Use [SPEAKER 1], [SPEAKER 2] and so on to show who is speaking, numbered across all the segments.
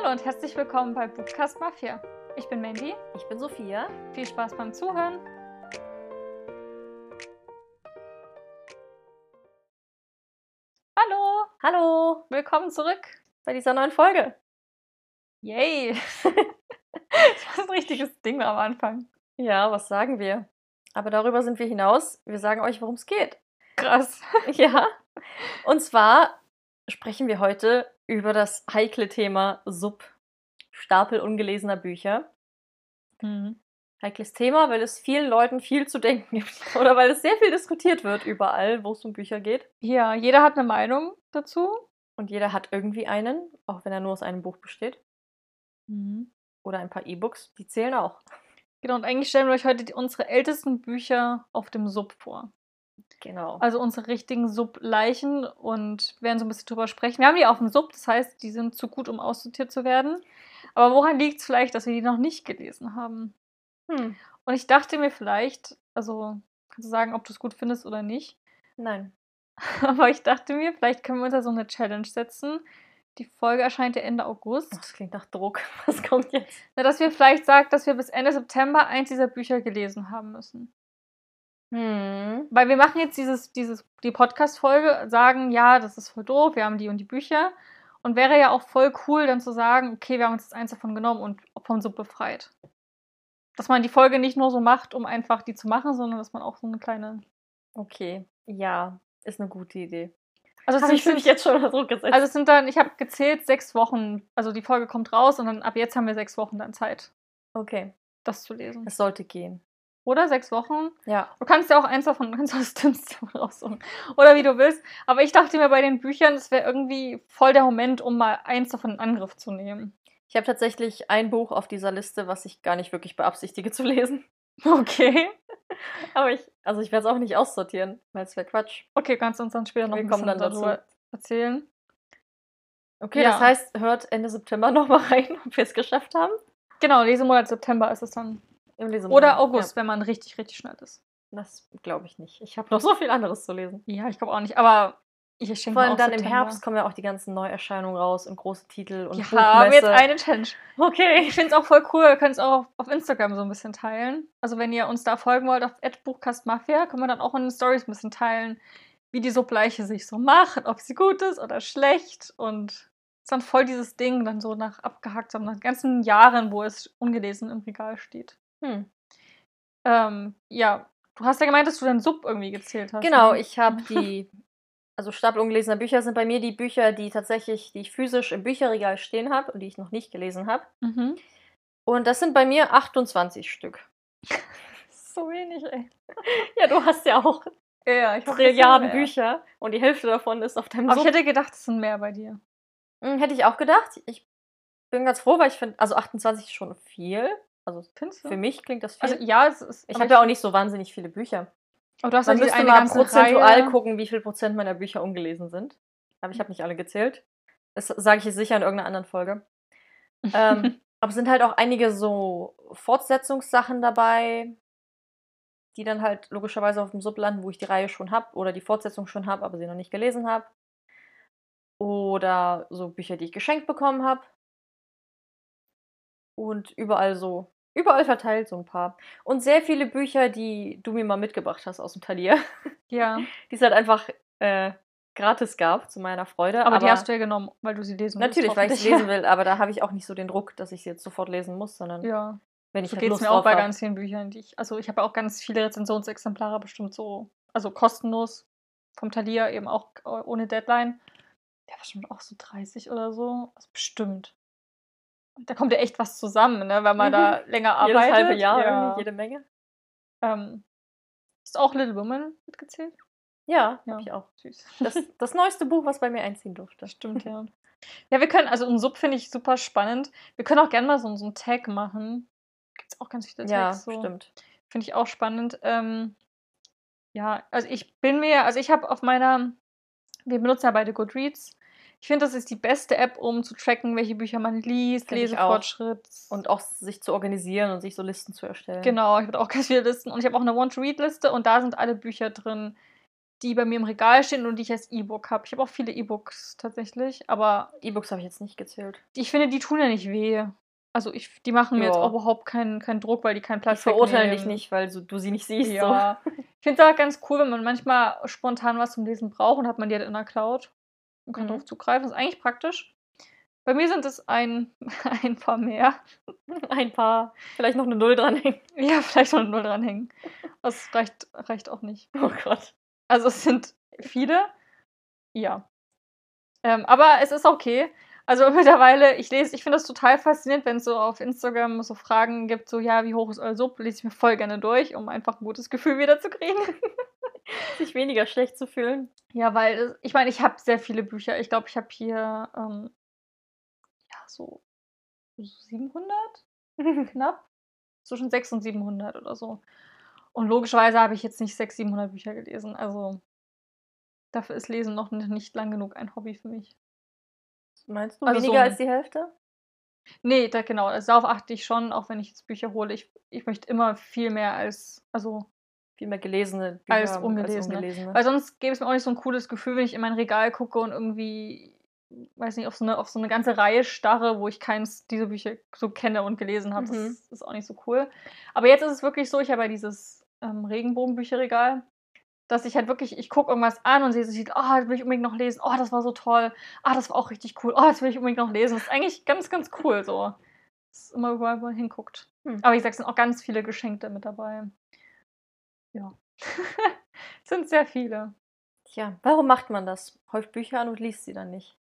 [SPEAKER 1] Hallo und herzlich willkommen bei Bookcast Mafia. Ich bin Mandy.
[SPEAKER 2] Ich bin Sophia.
[SPEAKER 1] Viel Spaß beim Zuhören. Hallo,
[SPEAKER 2] Hallo
[SPEAKER 1] willkommen zurück.
[SPEAKER 2] bei dieser neuen Folge.
[SPEAKER 1] Yay. das war ein richtiges Ding am Anfang.
[SPEAKER 2] Ja, was sagen wir? Aber darüber sind wir hinaus. Wir sagen euch, worum es geht.
[SPEAKER 1] Krass.
[SPEAKER 2] Ja. Und zwar sprechen wir heute über das heikle Thema Sub. Stapel ungelesener Bücher.
[SPEAKER 1] Mhm.
[SPEAKER 2] Heikles Thema, weil es vielen Leuten viel zu denken gibt. Oder weil es sehr viel diskutiert wird überall, wo es um Bücher geht.
[SPEAKER 1] Ja, jeder hat eine Meinung dazu.
[SPEAKER 2] Und jeder hat irgendwie einen, auch wenn er nur aus einem Buch besteht. Oder ein paar E-Books, die zählen auch.
[SPEAKER 1] Genau, und eigentlich stellen wir euch heute die, unsere ältesten Bücher auf dem Sub vor.
[SPEAKER 2] Genau.
[SPEAKER 1] Also unsere richtigen Sub-Leichen und werden so ein bisschen drüber sprechen. Wir haben die auf dem Sub, das heißt, die sind zu gut, um aussortiert zu werden. Aber woran liegt es vielleicht, dass wir die noch nicht gelesen haben?
[SPEAKER 2] Hm.
[SPEAKER 1] Und ich dachte mir vielleicht, also kannst du sagen, ob du es gut findest oder nicht.
[SPEAKER 2] Nein.
[SPEAKER 1] Aber ich dachte mir, vielleicht können wir uns da so eine Challenge setzen. Die Folge erscheint ja Ende August.
[SPEAKER 2] Das klingt nach Druck. Was kommt jetzt?
[SPEAKER 1] Na, dass wir vielleicht sagen, dass wir bis Ende September eins dieser Bücher gelesen haben müssen.
[SPEAKER 2] Hm.
[SPEAKER 1] Weil wir machen jetzt dieses, dieses, die Podcast-Folge, sagen, ja, das ist voll doof, wir haben die und die Bücher. Und wäre ja auch voll cool, dann zu sagen, okay, wir haben uns jetzt eins davon genommen und vom Sub befreit. Dass man die Folge nicht nur so macht, um einfach die zu machen, sondern dass man auch so eine kleine.
[SPEAKER 2] Okay. Ja, ist eine gute Idee.
[SPEAKER 1] Also, es
[SPEAKER 2] Habe ich jetzt schon unter Druck gesetzt.
[SPEAKER 1] also es sind dann, ich habe gezählt, sechs Wochen. Also die Folge kommt raus und dann ab jetzt haben wir sechs Wochen dann Zeit,
[SPEAKER 2] okay.
[SPEAKER 1] das zu lesen.
[SPEAKER 2] Es sollte gehen.
[SPEAKER 1] Oder sechs Wochen?
[SPEAKER 2] Ja.
[SPEAKER 1] Du kannst ja auch eins davon, kannst aus Tims davon raussuchen. Oder wie du willst. Aber ich dachte mir bei den Büchern, das wäre irgendwie voll der Moment, um mal eins davon in Angriff zu nehmen.
[SPEAKER 2] Ich habe tatsächlich ein Buch auf dieser Liste, was ich gar nicht wirklich beabsichtige zu lesen.
[SPEAKER 1] Okay.
[SPEAKER 2] Aber ich, also ich werde es auch nicht aussortieren, weil es wäre Quatsch.
[SPEAKER 1] Okay, kannst du uns dann später noch
[SPEAKER 2] Wir
[SPEAKER 1] ein bisschen
[SPEAKER 2] dann dazu.
[SPEAKER 1] erzählen.
[SPEAKER 2] Okay,
[SPEAKER 1] Ja.
[SPEAKER 2] das heißt, hört Ende September nochmal rein, ob wir es geschafft haben.
[SPEAKER 1] Genau, Lesemonat September ist es dann.
[SPEAKER 2] Im Lesemonat.
[SPEAKER 1] Oder August, wenn man richtig, richtig schnell ist.
[SPEAKER 2] Ja, das glaube ich nicht. Ich habe noch so viel anderes zu lesen.
[SPEAKER 1] Ja, ich glaube auch nicht. Aber ich schenke
[SPEAKER 2] Vor allem dann im
[SPEAKER 1] September.
[SPEAKER 2] Herbst kommen ja auch die ganzen Neuerscheinungen raus und große Titel und
[SPEAKER 1] Wir haben jetzt
[SPEAKER 2] Buchmesse.
[SPEAKER 1] eine Challenge.
[SPEAKER 2] Okay.
[SPEAKER 1] Ich finde es auch voll cool. Wir können es auch auf, Instagram so ein bisschen teilen. Also, wenn ihr uns da folgen wollt auf @buchkastmafia, können wir dann auch in den Stories ein bisschen teilen, wie die Subleiche sich so macht, ob sie gut ist oder schlecht. Und es ist dann voll dieses Ding, dann so nach abgehakt haben, nach ganzen Jahren, wo es ungelesen im Regal steht.
[SPEAKER 2] Hm.
[SPEAKER 1] Ähm, ja, du hast ja gemeint, dass du deinen Sub irgendwie gezählt hast.
[SPEAKER 2] Genau,
[SPEAKER 1] ne?
[SPEAKER 2] ich habe die, also Stapel ungelesener Bücher sind bei mir die Bücher, die tatsächlich, die ich physisch im Bücherregal stehen habe und die ich noch nicht gelesen habe.
[SPEAKER 1] Mhm.
[SPEAKER 2] Und das sind bei mir 28 Stück.
[SPEAKER 1] So wenig, ey.
[SPEAKER 2] Ja, du hast ja auch
[SPEAKER 1] Ja, ich
[SPEAKER 2] Trilliarden. Bücher und die Hälfte davon ist auf deinem
[SPEAKER 1] Aber ich
[SPEAKER 2] Sub.
[SPEAKER 1] hätte gedacht, es sind mehr bei dir.
[SPEAKER 2] Hm, Hätte ich auch gedacht. Ich bin ganz froh, weil ich finde, also 28 ist schon viel. Also
[SPEAKER 1] Findest
[SPEAKER 2] für mich klingt das viel.
[SPEAKER 1] Also ja, es ist.
[SPEAKER 2] ich habe ja auch nicht so wahnsinnig viele Bücher.
[SPEAKER 1] Aber du hast
[SPEAKER 2] Man
[SPEAKER 1] ja diese
[SPEAKER 2] müsste mal prozentual
[SPEAKER 1] Reihe.
[SPEAKER 2] gucken, wie viel Prozent meiner Bücher ungelesen sind. Aber ich habe nicht alle gezählt. Das sage ich jetzt sicher in irgendeiner anderen Folge. ähm, aber es sind halt auch einige so Fortsetzungssachen dabei, die dann halt logischerweise auf dem Sub landen, wo ich die Reihe schon habe oder die Fortsetzung schon habe, aber sie noch nicht gelesen habe. Oder so Bücher, die ich geschenkt bekommen habe. Und überall so, überall verteilt so ein paar. Und sehr viele Bücher, die du mir mal mitgebracht hast aus dem Talier,
[SPEAKER 1] Ja,
[SPEAKER 2] die es halt einfach äh, gratis gab, zu meiner Freude.
[SPEAKER 1] aber, die hast du ja genommen, weil du sie lesen willst,
[SPEAKER 2] Natürlich, weil ich
[SPEAKER 1] hoffentlich.
[SPEAKER 2] lesen will, aber da habe ich auch nicht so den Druck, dass ich sie jetzt sofort lesen muss, sondern
[SPEAKER 1] Ja,
[SPEAKER 2] wenn ich
[SPEAKER 1] so
[SPEAKER 2] halt
[SPEAKER 1] geht es
[SPEAKER 2] Lust
[SPEAKER 1] mir auch bei
[SPEAKER 2] hab.
[SPEAKER 1] ganz vielen Büchern, die ich. Also ich habe ja auch ganz viele Rezensionsexemplare bestimmt so, also kostenlos vom Thalia, eben auch äh, ohne Deadline. Ja, bestimmt auch so 30 oder so. Also bestimmt. Da kommt ja echt was zusammen, ne, wenn man da länger arbeitet.
[SPEAKER 2] Jedes halbe Jahr
[SPEAKER 1] ja.
[SPEAKER 2] irgendwie, jede Menge.
[SPEAKER 1] Ähm, ist auch Little Women mitgezählt?
[SPEAKER 2] Ja,
[SPEAKER 1] Ja.
[SPEAKER 2] habe ich auch.
[SPEAKER 1] Süß.
[SPEAKER 2] Das, das neueste Buch, was bei mir einziehen durfte.
[SPEAKER 1] Das stimmt, ja. Ja, wir können, also ein Sub finde ich super spannend. Wir können auch gerne mal so, so einen Tag machen. Gibt es auch ganz viele
[SPEAKER 2] Ja,
[SPEAKER 1] Tags. so.
[SPEAKER 2] stimmt.
[SPEAKER 1] Finde ich auch spannend. Ähm, ja, also ich bin mir, also ich habe auf meiner, wir benutzen ja beide Goodreads. Ich finde, das ist die beste App, um zu tracken, welche Bücher man liest,
[SPEAKER 2] Find auch.
[SPEAKER 1] Lesefortschritt.
[SPEAKER 2] Und auch sich zu organisieren und sich so Listen zu erstellen.
[SPEAKER 1] Genau, ich habe auch ganz viele Listen und ich habe auch eine Want-to-Read-Liste und da sind alle Bücher drin, die bei mir im Regal stehen und die ich als E-Book habe. Ich habe auch viele E-Books tatsächlich, aber
[SPEAKER 2] E-Books habe ich jetzt nicht gezählt.
[SPEAKER 1] ich finde, die tun ja nicht weh. Also ich, die machen mir jetzt
[SPEAKER 2] Ja.
[SPEAKER 1] auch überhaupt keinen, keinen Druck, weil die keinen Platz
[SPEAKER 2] verurteile dich
[SPEAKER 1] wegnehmen.
[SPEAKER 2] nicht, weil so, du sie nicht siehst.
[SPEAKER 1] Ja. Ich finde es auch ganz cool, wenn man manchmal spontan was zum Lesen braucht und hat man die halt in der Cloud und kann
[SPEAKER 2] Mhm.
[SPEAKER 1] darauf zugreifen. Das ist eigentlich praktisch. Bei mir sind es ein, ein paar mehr.
[SPEAKER 2] Ein paar. Vielleicht noch eine Null dranhängen.
[SPEAKER 1] Ja, vielleicht noch eine Null dranhängen. Das reicht, reicht auch nicht.
[SPEAKER 2] Oh Gott.
[SPEAKER 1] Also es sind viele. Ja. Ähm, aber es ist okay. Also mittlerweile, ich lese, ich finde das total faszinierend, wenn es so auf Instagram so Fragen gibt, so ja, wie hoch ist euer Sub, lese ich mir voll gerne durch, um einfach ein gutes Gefühl wieder zu kriegen.
[SPEAKER 2] Sich weniger schlecht zu fühlen.
[SPEAKER 1] Ja, weil es- ich meine, ich habe sehr viele Bücher. Ich glaube, ich habe hier ähm, ja so 700 knapp, zwischen 600 und 700 oder so. Und logischerweise habe ich jetzt nicht 600, 700 Bücher gelesen. Also dafür ist Lesen noch nicht lang genug ein Hobby für mich.
[SPEAKER 2] Meinst du
[SPEAKER 1] Also so
[SPEAKER 2] weniger
[SPEAKER 1] ein-
[SPEAKER 2] als die Hälfte?
[SPEAKER 1] Nee, da, genau, also darauf achte ich schon, auch wenn ich jetzt Bücher hole. Ich, ich möchte immer viel mehr als, also,
[SPEAKER 2] Viel mehr gelesene Bücher
[SPEAKER 1] Als ungelesene.
[SPEAKER 2] ungelesene.
[SPEAKER 1] weil sonst gäbe es mir auch nicht so ein cooles Gefühl, wenn ich in mein Regal gucke und irgendwie, weiß nicht, auf so eine, auf so eine ganze Reihe starre, wo ich keins dieser Bücher so kenne und gelesen habe.
[SPEAKER 2] Mhm.
[SPEAKER 1] Das ist auch nicht so cool. Aber jetzt ist es wirklich so, ich habe ja dieses ähm, Regenbogenbücherregal, dass ich halt wirklich, ich gucke irgendwas an und sehe so, oh, das will ich unbedingt noch lesen. Oh, das war so toll. Ah, das war auch richtig cool. Oh, das will ich unbedingt noch lesen. Das ist eigentlich ganz, ganz cool so. Das ist immer überall, wo man hinguckt.
[SPEAKER 2] Hm.
[SPEAKER 1] Aber wie gesagt, es sind auch ganz viele Geschenkte mit dabei. Ja. Sind sehr viele.
[SPEAKER 2] Tja, warum macht man das? Häuft Bücher an und liest sie dann nicht.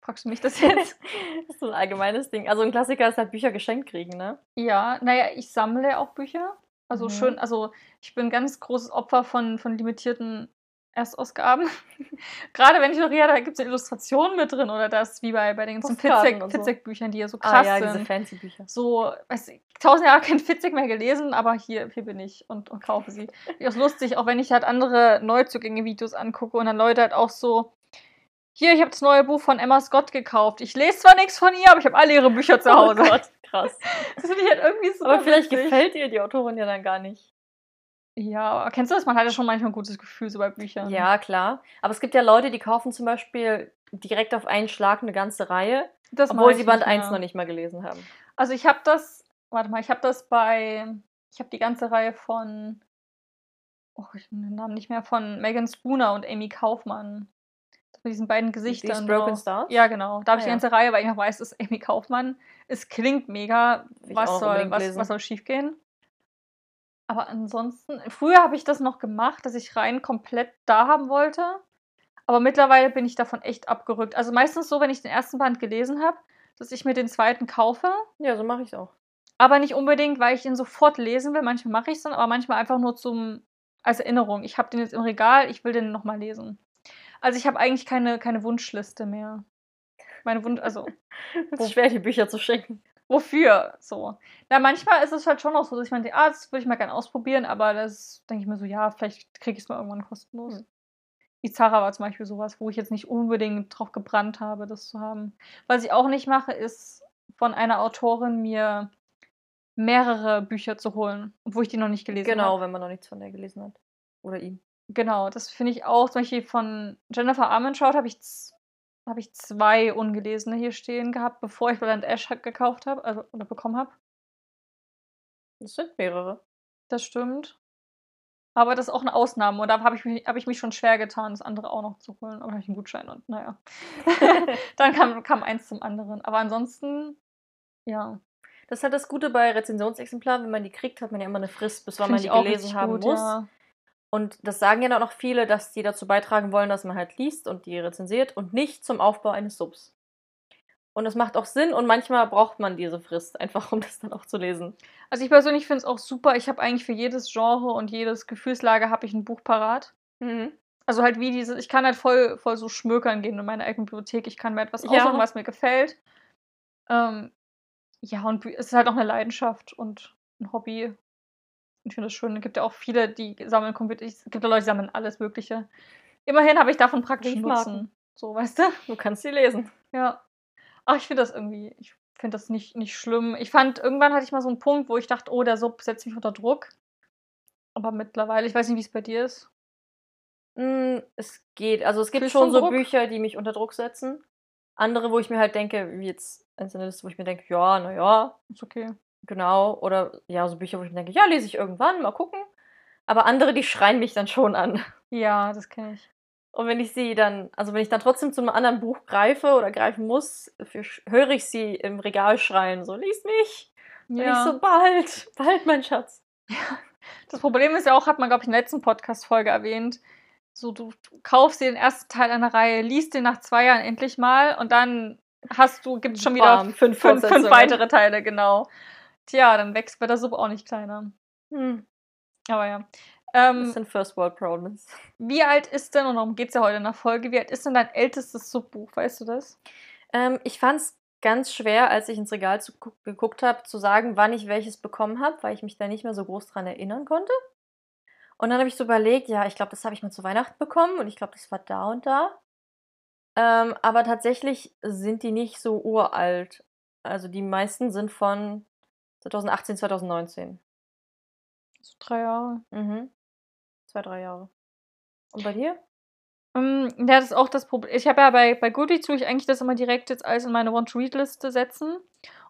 [SPEAKER 1] Fragst du mich das jetzt?
[SPEAKER 2] das ist so ein allgemeines Ding. Also ein Klassiker ist halt Bücher geschenkt kriegen, ne?
[SPEAKER 1] ja, naja, ich sammle auch Bücher. Also
[SPEAKER 2] Mhm.
[SPEAKER 1] schön, also ich bin ein ganz großes Opfer von, von limitierten Erstausgaben. Gerade wenn ich noch, ja, da gibt es eine Illustration mit drin oder das, wie bei, bei den ganzen
[SPEAKER 2] und so.
[SPEAKER 1] Fitzek-Büchern, die ja so
[SPEAKER 2] Ah
[SPEAKER 1] krass
[SPEAKER 2] ja, diese
[SPEAKER 1] sind.
[SPEAKER 2] fancy Bücher.
[SPEAKER 1] so, weiß ich, tausend Jahre kein Fitzek mehr gelesen, aber hier, hier bin ich und, und kaufe sie. Ist auch lustig, auch wenn ich halt andere Neuzugänge-Videos angucke und dann Leute halt auch so, hier, ich habe das neue Buch von Emma Scott gekauft. Ich lese zwar nichts von ihr, aber ich habe alle ihre Bücher zu Hause.
[SPEAKER 2] Oh Gott, krass.
[SPEAKER 1] Das finde ich halt irgendwie so.
[SPEAKER 2] Aber vielleicht
[SPEAKER 1] witzig.
[SPEAKER 2] gefällt ihr die Autorin ja dann gar nicht.
[SPEAKER 1] Ja, kennst du das? Man hat ja schon manchmal ein gutes Gefühl so bei Büchern.
[SPEAKER 2] Ja, klar. Aber es gibt ja Leute, die kaufen zum Beispiel direkt auf einen Schlag eine ganze Reihe,
[SPEAKER 1] das
[SPEAKER 2] obwohl sie
[SPEAKER 1] ich
[SPEAKER 2] Band
[SPEAKER 1] nicht
[SPEAKER 2] 1
[SPEAKER 1] mehr.
[SPEAKER 2] noch nicht mal gelesen haben.
[SPEAKER 1] Also ich habe das, warte mal, ich habe das bei, ich habe die ganze Reihe von, oh, ich bin den Namen nicht mehr, von Megan Spooner und Amy Kaufmann. Mit diesen beiden Gesichtern.
[SPEAKER 2] Broken
[SPEAKER 1] drauf.
[SPEAKER 2] Stars?
[SPEAKER 1] Ja, genau. Da habe ich
[SPEAKER 2] Ah,
[SPEAKER 1] die
[SPEAKER 2] ja.
[SPEAKER 1] ganze Reihe, weil ich noch weiß, ist Amy Kaufmann. Es klingt mega.
[SPEAKER 2] Ich
[SPEAKER 1] Was soll, was, was soll schiefgehen? Aber ansonsten, früher habe ich das noch gemacht, dass ich rein komplett da haben wollte. Aber mittlerweile bin ich davon echt abgerückt. Also meistens so, wenn ich den ersten Band gelesen habe, dass ich mir den zweiten kaufe.
[SPEAKER 2] Ja, so mache ich es auch.
[SPEAKER 1] Aber nicht unbedingt, weil ich ihn sofort lesen will. Manchmal mache ich es dann, aber manchmal einfach nur zum, als Erinnerung. Ich habe den jetzt im Regal, ich will den nochmal lesen. Also ich habe eigentlich keine, keine Wunschliste mehr. Meine Wunsch, also
[SPEAKER 2] Es ist schwer, die Bücher zu schenken.
[SPEAKER 1] Wofür so? Na, manchmal ist es halt schon auch so, dass ich meine, ah, das würde ich mal gerne ausprobieren, aber das denke ich mir so, ja, vielleicht kriege ich es mal irgendwann kostenlos.
[SPEAKER 2] Hm.
[SPEAKER 1] Izara war zum Beispiel sowas, wo ich jetzt nicht unbedingt drauf gebrannt habe, das zu haben. Was ich auch nicht mache, ist von einer Autorin mir mehrere Bücher zu holen, obwohl ich die noch nicht gelesen habe.
[SPEAKER 2] Genau, wenn man noch nichts von der gelesen hat. Oder ihm.
[SPEAKER 1] Genau, das finde ich auch. Zum Beispiel von Jennifer Armentrout habe ich, habe ich zwei ungelesene hier stehen gehabt, bevor ich Blood Ash halt gekauft habe, also oder bekommen habe.
[SPEAKER 2] Das sind mehrere.
[SPEAKER 1] Das stimmt. Aber das ist auch eine Ausnahme. Und da habe ich, mich- habe ich mich schon schwer getan, das andere auch noch zu holen. Aber habe ich einen Gutschein und naja. Dann kam, kam eins zum anderen. Aber ansonsten, ja.
[SPEAKER 2] Das ist halt das Gute bei Rezensionsexemplaren, wenn man die kriegt, hat man ja immer eine Frist, bis wann man die gelesen haben
[SPEAKER 1] gut,
[SPEAKER 2] muss.
[SPEAKER 1] Ja.
[SPEAKER 2] Und das sagen ja dann auch viele, dass die dazu beitragen wollen, dass man halt liest und die rezensiert und nicht zum Aufbau eines Subs. Und das macht auch Sinn und manchmal braucht man diese Frist, einfach um das dann auch zu lesen.
[SPEAKER 1] Also ich persönlich finde es auch super. Ich habe eigentlich für jedes Genre und jedes Gefühlslage habe ich ein Buch parat. Also halt wie diese, ich kann halt voll, voll so schmökern gehen in meine eigene Bibliothek. Ich kann mir etwas
[SPEAKER 2] Ja.
[SPEAKER 1] aussuchen, was mir gefällt. Ähm, ja, und es ist halt auch eine Leidenschaft und ein Hobby. Ich finde das schön. Es gibt ja auch viele, die sammeln Computer. Es gibt ja Leute, die sammeln alles Mögliche. Immerhin habe ich davon
[SPEAKER 2] Briefmarken.
[SPEAKER 1] Nutzen. So, weißt du?
[SPEAKER 2] Du kannst sie lesen.
[SPEAKER 1] Ja. Ach, ich finde das irgendwie, ich finde das nicht, nicht schlimm. Ich fand, irgendwann hatte ich mal so einen Punkt, wo ich dachte, oh, der Sub setzt mich unter Druck. Aber mittlerweile, ich weiß nicht, wie es bei dir ist.
[SPEAKER 2] Hm, es geht. Also es gibt
[SPEAKER 1] Fühlst
[SPEAKER 2] schon so
[SPEAKER 1] Druck?
[SPEAKER 2] Bücher, die mich unter Druck setzen. Andere, wo ich mir halt denke, wie jetzt der Liste, wo ich mir denke, ja, na ja,
[SPEAKER 1] Ist okay.
[SPEAKER 2] Genau. Oder ja, so Bücher, wo ich mir denke, ja, lese ich irgendwann, mal gucken. Aber andere, die schreien mich dann schon an.
[SPEAKER 1] Ja, das kenne ich.
[SPEAKER 2] Und wenn ich sie dann, also wenn ich dann trotzdem zu einem anderen Buch greife oder greifen muss, für, höre ich sie im Regal schreien, so, lies mich. Und ich so, bald, bald, mein Schatz.
[SPEAKER 1] Das Problem ist ja auch, hat man, glaube ich, in der letzten Podcast-Folge erwähnt, so du, du kaufst dir den ersten Teil einer Reihe, liest den nach zwei Jahren endlich mal und dann hast du, gibt es schon wieder
[SPEAKER 2] Bam, fünf
[SPEAKER 1] fünf, fünf weitere Teile, genau. Tja, dann wächst bei der Suppe auch nicht kleiner.
[SPEAKER 2] Hm,
[SPEAKER 1] Aber ja.
[SPEAKER 2] das
[SPEAKER 1] Ähm,
[SPEAKER 2] sind First World Problems.
[SPEAKER 1] wie alt ist denn, und darum geht es ja heute in der Folge, wie alt ist denn dein ältestes Subbuch, weißt du das?
[SPEAKER 2] Ähm, ich fand es ganz schwer, als ich ins Regal zu, gu- geguckt habe, zu sagen, wann ich welches bekommen habe, weil ich mich da nicht mehr so groß dran erinnern konnte. Und dann habe ich so überlegt, ja, ich glaube, das habe ich mal zu Weihnachten bekommen und ich glaube, das war da und da. Ähm, aber tatsächlich sind die nicht so uralt. Also die meisten sind von 2018, 2019.
[SPEAKER 1] So drei Jahre.
[SPEAKER 2] Mhm. Zwei, drei Jahre. Und bei dir?
[SPEAKER 1] Ähm, ja, das ist auch das Problem. Ich habe ja bei, bei Goodreads tue ich eigentlich das immer direkt jetzt alles in meine Want-to-Read-Liste setzen.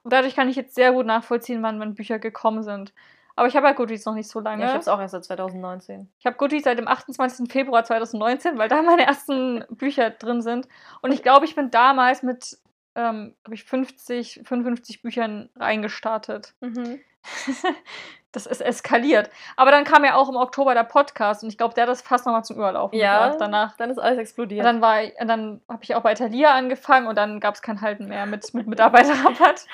[SPEAKER 1] Und dadurch kann ich jetzt sehr gut nachvollziehen, wann, wann Bücher gekommen sind. Aber ich habe ja Goodreads noch nicht so lange.
[SPEAKER 2] Ja, ich habe es auch erst seit 2019.
[SPEAKER 1] Ich habe Goodreads seit dem 28. Februar 2019, weil da meine ersten Bücher drin sind. Und ich glaube, ich bin damals mit, ähm, glaube ich, 50, 55 Büchern reingestartet.
[SPEAKER 2] Mhm.
[SPEAKER 1] das ist eskaliert. Aber dann kam ja auch im Oktober der Podcast und ich glaube, der hat das fast nochmal zum Überlaufen
[SPEAKER 2] Ja,
[SPEAKER 1] gebracht danach.
[SPEAKER 2] Dann ist alles
[SPEAKER 1] Und
[SPEAKER 2] explodiert.
[SPEAKER 1] dann war ich, und dann habe ich auch bei Thalia angefangen und dann gab es kein Halten mehr mit, mit Mitarbeiterrabatt.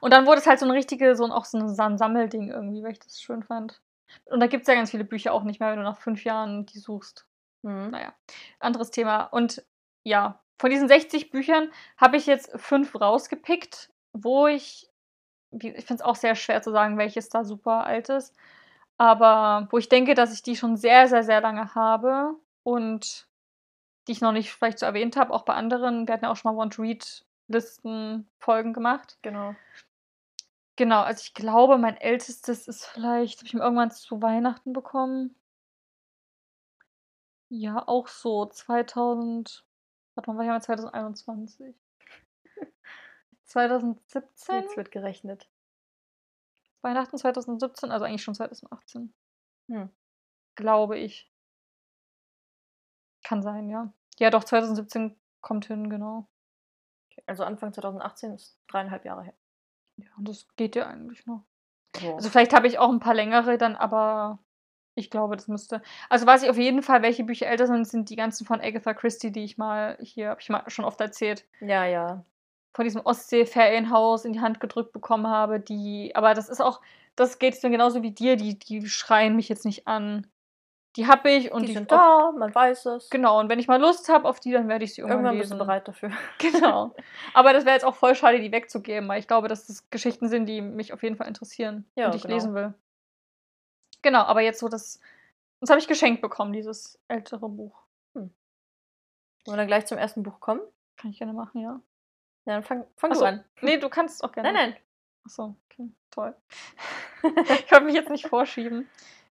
[SPEAKER 1] Und dann wurde es halt so eine richtige, so ein, auch so ein Sam- Sammelding irgendwie, weil ich das schön fand. Und da gibt es ja ganz viele Bücher auch nicht mehr, wenn du nach fünf Jahren die suchst.
[SPEAKER 2] Mhm.
[SPEAKER 1] Naja, anderes Thema. Und ja, von diesen 60 Büchern habe ich jetzt fünf rausgepickt, wo ich, ich finde es auch sehr schwer zu sagen, welches da super alt ist, aber wo ich denke, dass ich die schon sehr, sehr, sehr lange habe und die ich noch nicht vielleicht so erwähnt habe, auch bei anderen. Wir hatten ja auch schon mal Want-Read-Listen-Folgen gemacht.
[SPEAKER 2] Genau.
[SPEAKER 1] Genau, also ich glaube, mein ältestes ist vielleicht, habe ich mir irgendwann zu Weihnachten bekommen. Ja, auch so 2000, warte mal, war ich mal 2021? 2017?
[SPEAKER 2] Jetzt wird gerechnet.
[SPEAKER 1] Weihnachten 2017, also eigentlich schon 2018.
[SPEAKER 2] Hm.
[SPEAKER 1] Glaube ich. Kann sein, ja. Ja, doch, 2017 kommt hin, genau.
[SPEAKER 2] Also Anfang 2018 ist dreieinhalb Jahre her.
[SPEAKER 1] Ja, und das geht ja eigentlich noch.
[SPEAKER 2] Boah.
[SPEAKER 1] Also vielleicht habe ich auch ein paar längere dann, aber ich glaube, das müsste. Also weiß ich auf jeden Fall, welche Bücher älter sind, sind die ganzen von Agatha Christie, die ich mal hier, habe ich mal schon oft erzählt,
[SPEAKER 2] ja, ja.
[SPEAKER 1] von diesem Ostsee-Ferienhaus in die Hand gedrückt bekommen habe, die, aber das ist auch, das geht es mir genauso wie dir, die, die schreien mich jetzt nicht an. Die habe ich und
[SPEAKER 2] die
[SPEAKER 1] die,
[SPEAKER 2] sind da, man weiß es.
[SPEAKER 1] Genau, und wenn ich mal Lust habe auf die, dann werde ich sie irgendwann,
[SPEAKER 2] Irgendwann
[SPEAKER 1] lesen.
[SPEAKER 2] du bereit dafür.
[SPEAKER 1] Genau. Aber das wäre jetzt auch voll schade, die wegzugeben, weil ich glaube, dass das Geschichten sind, die mich auf jeden Fall interessieren
[SPEAKER 2] Ja,
[SPEAKER 1] und die ich
[SPEAKER 2] genau.
[SPEAKER 1] lesen will. Genau, aber jetzt so das. Das habe ich geschenkt bekommen, dieses ältere Buch.
[SPEAKER 2] Wollen wir dann gleich zum ersten Buch kommen?
[SPEAKER 1] Kann ich gerne machen, ja.
[SPEAKER 2] Ja, dann fang, fang
[SPEAKER 1] Ach
[SPEAKER 2] du an.
[SPEAKER 1] Nee, du kannst auch gerne.
[SPEAKER 2] Nein, nein.
[SPEAKER 1] Achso, okay, toll. ich wollte mich jetzt nicht vorschieben.